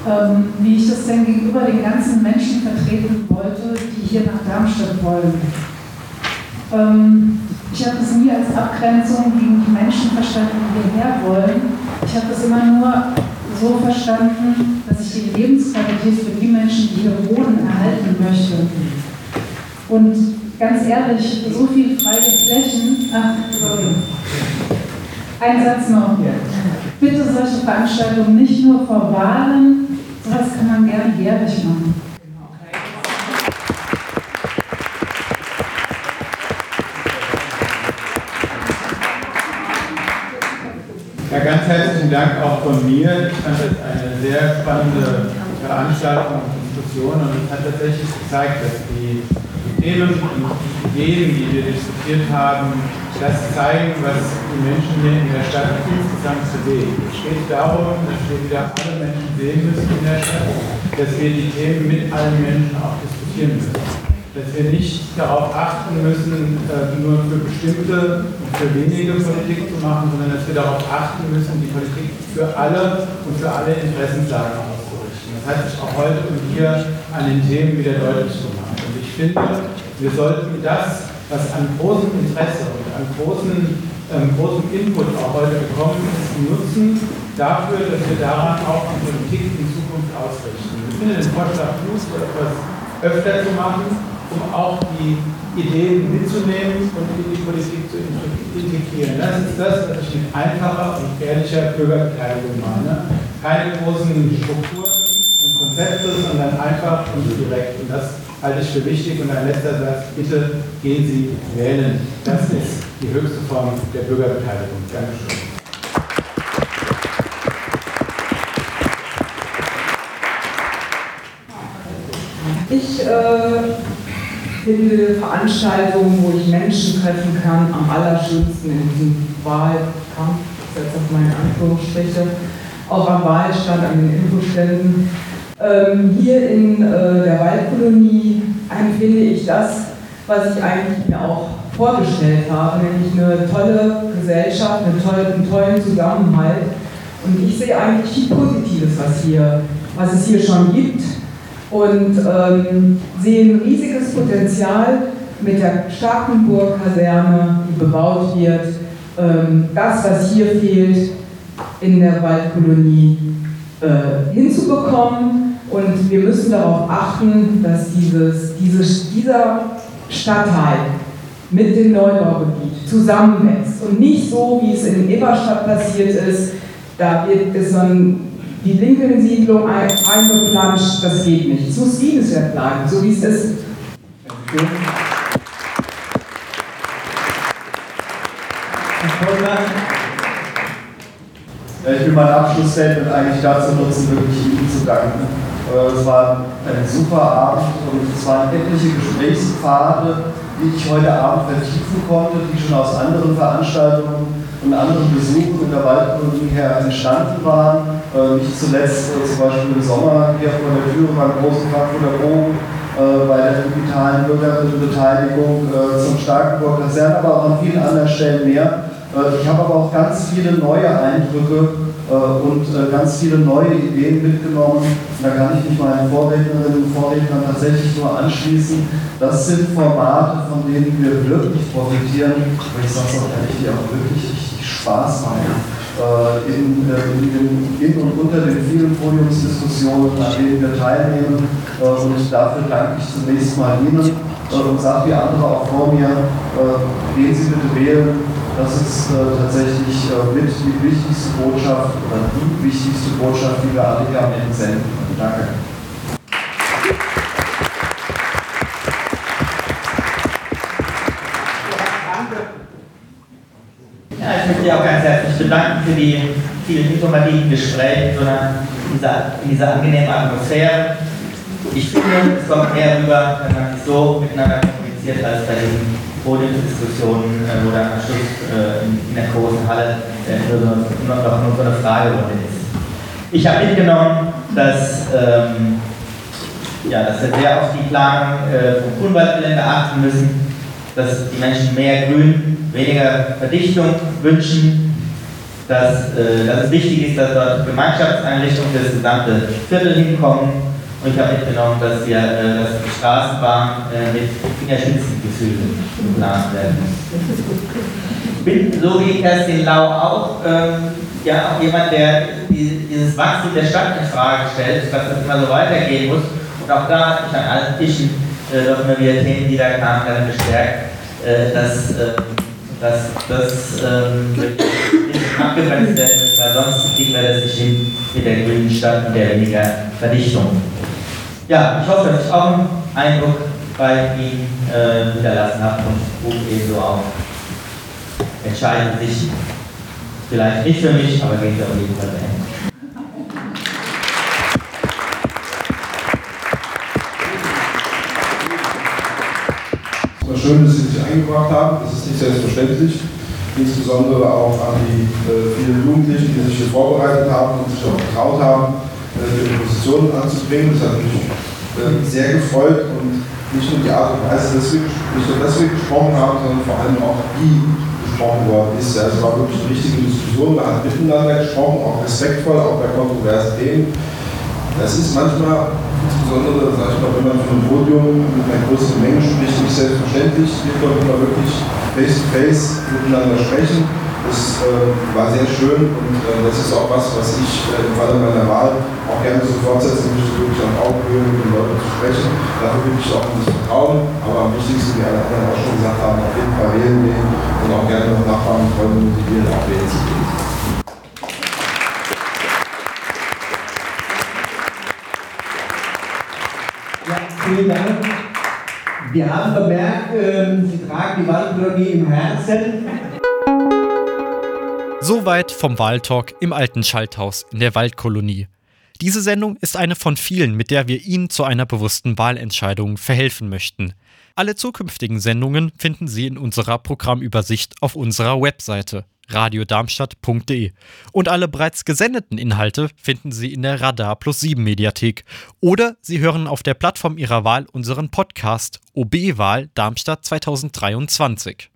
ähm, wie ich das denn gegenüber den ganzen Menschen vertreten wollte, die hier nach Darmstadt wollen. Ähm, ich habe das nie als Abgrenzung gegen die Menschen verstanden, die hierher wollen. Ich habe das immer nur so verstanden, dass ich die Lebensqualität für die Menschen, die hier wohnen, erhalten möchte. Und ganz ehrlich, so viele freie Flächen, ach, sorry. Ein Satz noch. Bitte solche Veranstaltungen nicht nur vor Wahlen, sowas kann man gerne jährlich machen. Ja, ganz herzlichen Dank auch von mir. Ich fand das eine sehr spannende Veranstaltung und Diskussion und es hat tatsächlich gezeigt, dass die Themen und Ideen, die wir diskutiert haben, das zeigen, was die Menschen hier in der Stadt insgesamt bewegt. Es geht darum, dass wir wieder alle Menschen sehen müssen in der Stadt, dass wir die Themen mit allen Menschen auch diskutieren müssen dass wir nicht darauf achten müssen, äh, nur für bestimmte und für wenige Politik zu machen, sondern dass wir darauf achten müssen, die Politik für alle und für alle Interessenslagen auszurichten. Das sich auch heute und hier an den Themen wieder deutlich gemacht. Und ich finde, wir sollten das, was an großem Interesse und an großen, ähm, großem Input auch heute gekommen ist, nutzen dafür, dass wir daran auch die Politik in Zukunft ausrichten. Ich finde den Vorschlag gut, etwas öfter zu machen um auch die Ideen mitzunehmen und in die Politik zu integrieren. Das ist das, was ich mit einfacher und ehrlicher Bürgerbeteiligung meine. Keine großen Strukturen und Konzepte, sondern einfach und direkt. Und das halte ich für wichtig. Und ein letzter Satz, bitte gehen Sie wählen. Das ist die höchste Form der Bürgerbeteiligung. Dankeschön. Ich äh, finde Veranstaltungen, wo ich Menschen treffen kann, am allerschönsten in diesem Wahlkampf, setzt auf meine Anführungsstriche, auch am Wahlstand, an den Infoständen. Ähm, hier in äh, der Waldkolonie empfinde ich das, was ich eigentlich mir auch vorgestellt habe, nämlich eine tolle Gesellschaft, eine tolle, einen tollen Zusammenhalt. Und ich sehe eigentlich viel Positives, was, hier, was es hier schon gibt und ähm, sehe ein riesiges Potenzial mit der Starkenburg-Kaserne, die bebaut wird. Ähm, das, was hier fehlt, in der Waldkolonie äh, hinzubekommen. Und wir müssen darauf achten, dass dieses, dieses, dieser Stadtteil mit dem Neubaugebiet zusammenwächst und nicht so, wie es in Eberstadt passiert ist. Da wird es so ein die Lincoln-Siedlung eingeplanscht, das geht nicht. Es muss liebenswert bleiben, so wie es ist. Ich will mein Abschlussstatement eigentlich dazu nutzen, wirklich Ihnen zu danken. Äh, es war ein super Abend und es waren etliche Gesprächspfade, die ich heute Abend vertiefen konnte, die schon aus anderen Veranstaltungen und anderen Besuchen in der Waldkolonie her entstanden waren. Äh, nicht zuletzt äh, zum Beispiel im Sommer hier vor der Tür beim großen Frankfurter Bogen äh, bei der digitalen Bürgerinnenbeteiligung zum Starkenburg Kaserne, aber auch an vielen anderen Stellen mehr. Ich habe aber auch ganz viele neue Eindrücke und ganz viele neue Ideen mitgenommen. Und da kann ich mich meinen Vorrednerinnen und Vorrednern tatsächlich nur anschließen. Das sind Formate, von denen wir wirklich profitieren. Aber ich sage es auch ehrlich, die auch wirklich Spaß machen. Äh, in, äh, in, in, und unter den vielen Podiumsdiskussionen, an denen wir teilnehmen. Äh, und dafür danke ich zunächst mal Ihnen und sage wie andere auch vor mir, gehen Sie bitte wählen. Das ist tatsächlich mit die wichtigste Botschaft oder die wichtigste Botschaft, die wir alle hier am Ende senden. Danke. ich möchte mich auch ganz herzlich bedanken für die vielen informativen Gespräche in, so einer, dieser, dieser angenehmen Atmosphäre. Ich finde, es kommt mehr rüber, wenn man so miteinander kommuniziert, als bei den Podiumsdiskussionen, äh, dann am Schluss äh, in, der großen Halle nur, so, nur, noch nur so eine Fragerunde ist. Ich habe mitgenommen, dass, ähm, ja, dass wir sehr auf die Planung äh, vom Grünwaldgelände achten müssen, dass die Menschen mehr Grün, weniger Verdichtung wünschen, dass, äh, dass es wichtig ist, dass dort Gemeinschaftseinrichtungen für das gesamte Viertel hinkommen. Und ich habe mitgenommen, dass, wir, äh, dass die Straßenbahn äh, mit Fingerspitzengefühlen geplant werden Ich bin, so wie Kerstin Lau auch, ähm, ja, auch jemand, der die, dieses Wachstum der Stadt in Frage stellt, dass das immer so weitergehen muss. Und auch da ich an allen Tischen äh, doch immer wieder Themen, die da kamen, dann bestärkt, äh, dass, äh, dass das ähm, abgebremst werden muss, weil sonst kriegen wir das nicht hin mit der grünen Stadt und der weniger Verdichtung. Ja, ich hoffe, dass ich auch einen Eindruck bei Ihnen äh, hinterlassen habe und rufe ebenso auf. Entscheiden sich vielleicht nicht für mich, aber gehen Sie auf jeden Fall dahin. schön, dass Sie sich eingebracht haben. Das ist nicht selbstverständlich. Insbesondere auch an die äh, vielen Jugendlichen, die sich hier vorbereitet haben und sich auch getraut haben, äh, ihre Positionen anzubringen. Das hat mich äh, sehr gefreut und nicht nur die Art und Weise, dass wir, nicht nur, dass wir gesprochen haben, sondern vor allem auch wie gesprochen worden ist. Es war wirklich eine richtige Diskussion, man hat miteinander gesprochen, auch respektvoll, auch bei kontroversen Themen. Das ist manchmal insbesondere, sag ich mal, wenn man von Podium mit einer größeren Menge spricht, nicht selbstverständlich. Wir konnten immer wirklich face-to-face miteinander sprechen. Das äh, war sehr schön und äh, das ist auch was, was ich äh, im Falle meiner Wahl auch gerne so fortsetzen möchte, wirklich auf Augenhöhe mit den Leuten zu sprechen. Dafür bin ich auch das Vertrauen, aber am wichtigsten, wie alle anderen auch schon gesagt haben, auf jeden Fall wählen gehen und auch gerne noch Nachbarn und Freunde motivieren, auch wählen zu gehen. vielen Dank. Wir haben bemerkt, ähm, Sie tragen die Wahlkolonie im Herzen. Soweit vom Wahltalk im alten Schalthaus in der Waldkolonie. Diese Sendung ist eine von vielen, mit der wir Ihnen zu einer bewussten Wahlentscheidung verhelfen möchten. Alle zukünftigen Sendungen finden Sie in unserer Programmübersicht auf unserer Webseite radiodarmstadt.de. Und alle bereits gesendeten Inhalte finden Sie in der Radar Plus 7 Mediathek. Oder Sie hören auf der Plattform Ihrer Wahl unseren Podcast OB-Wahl Darmstadt 2023.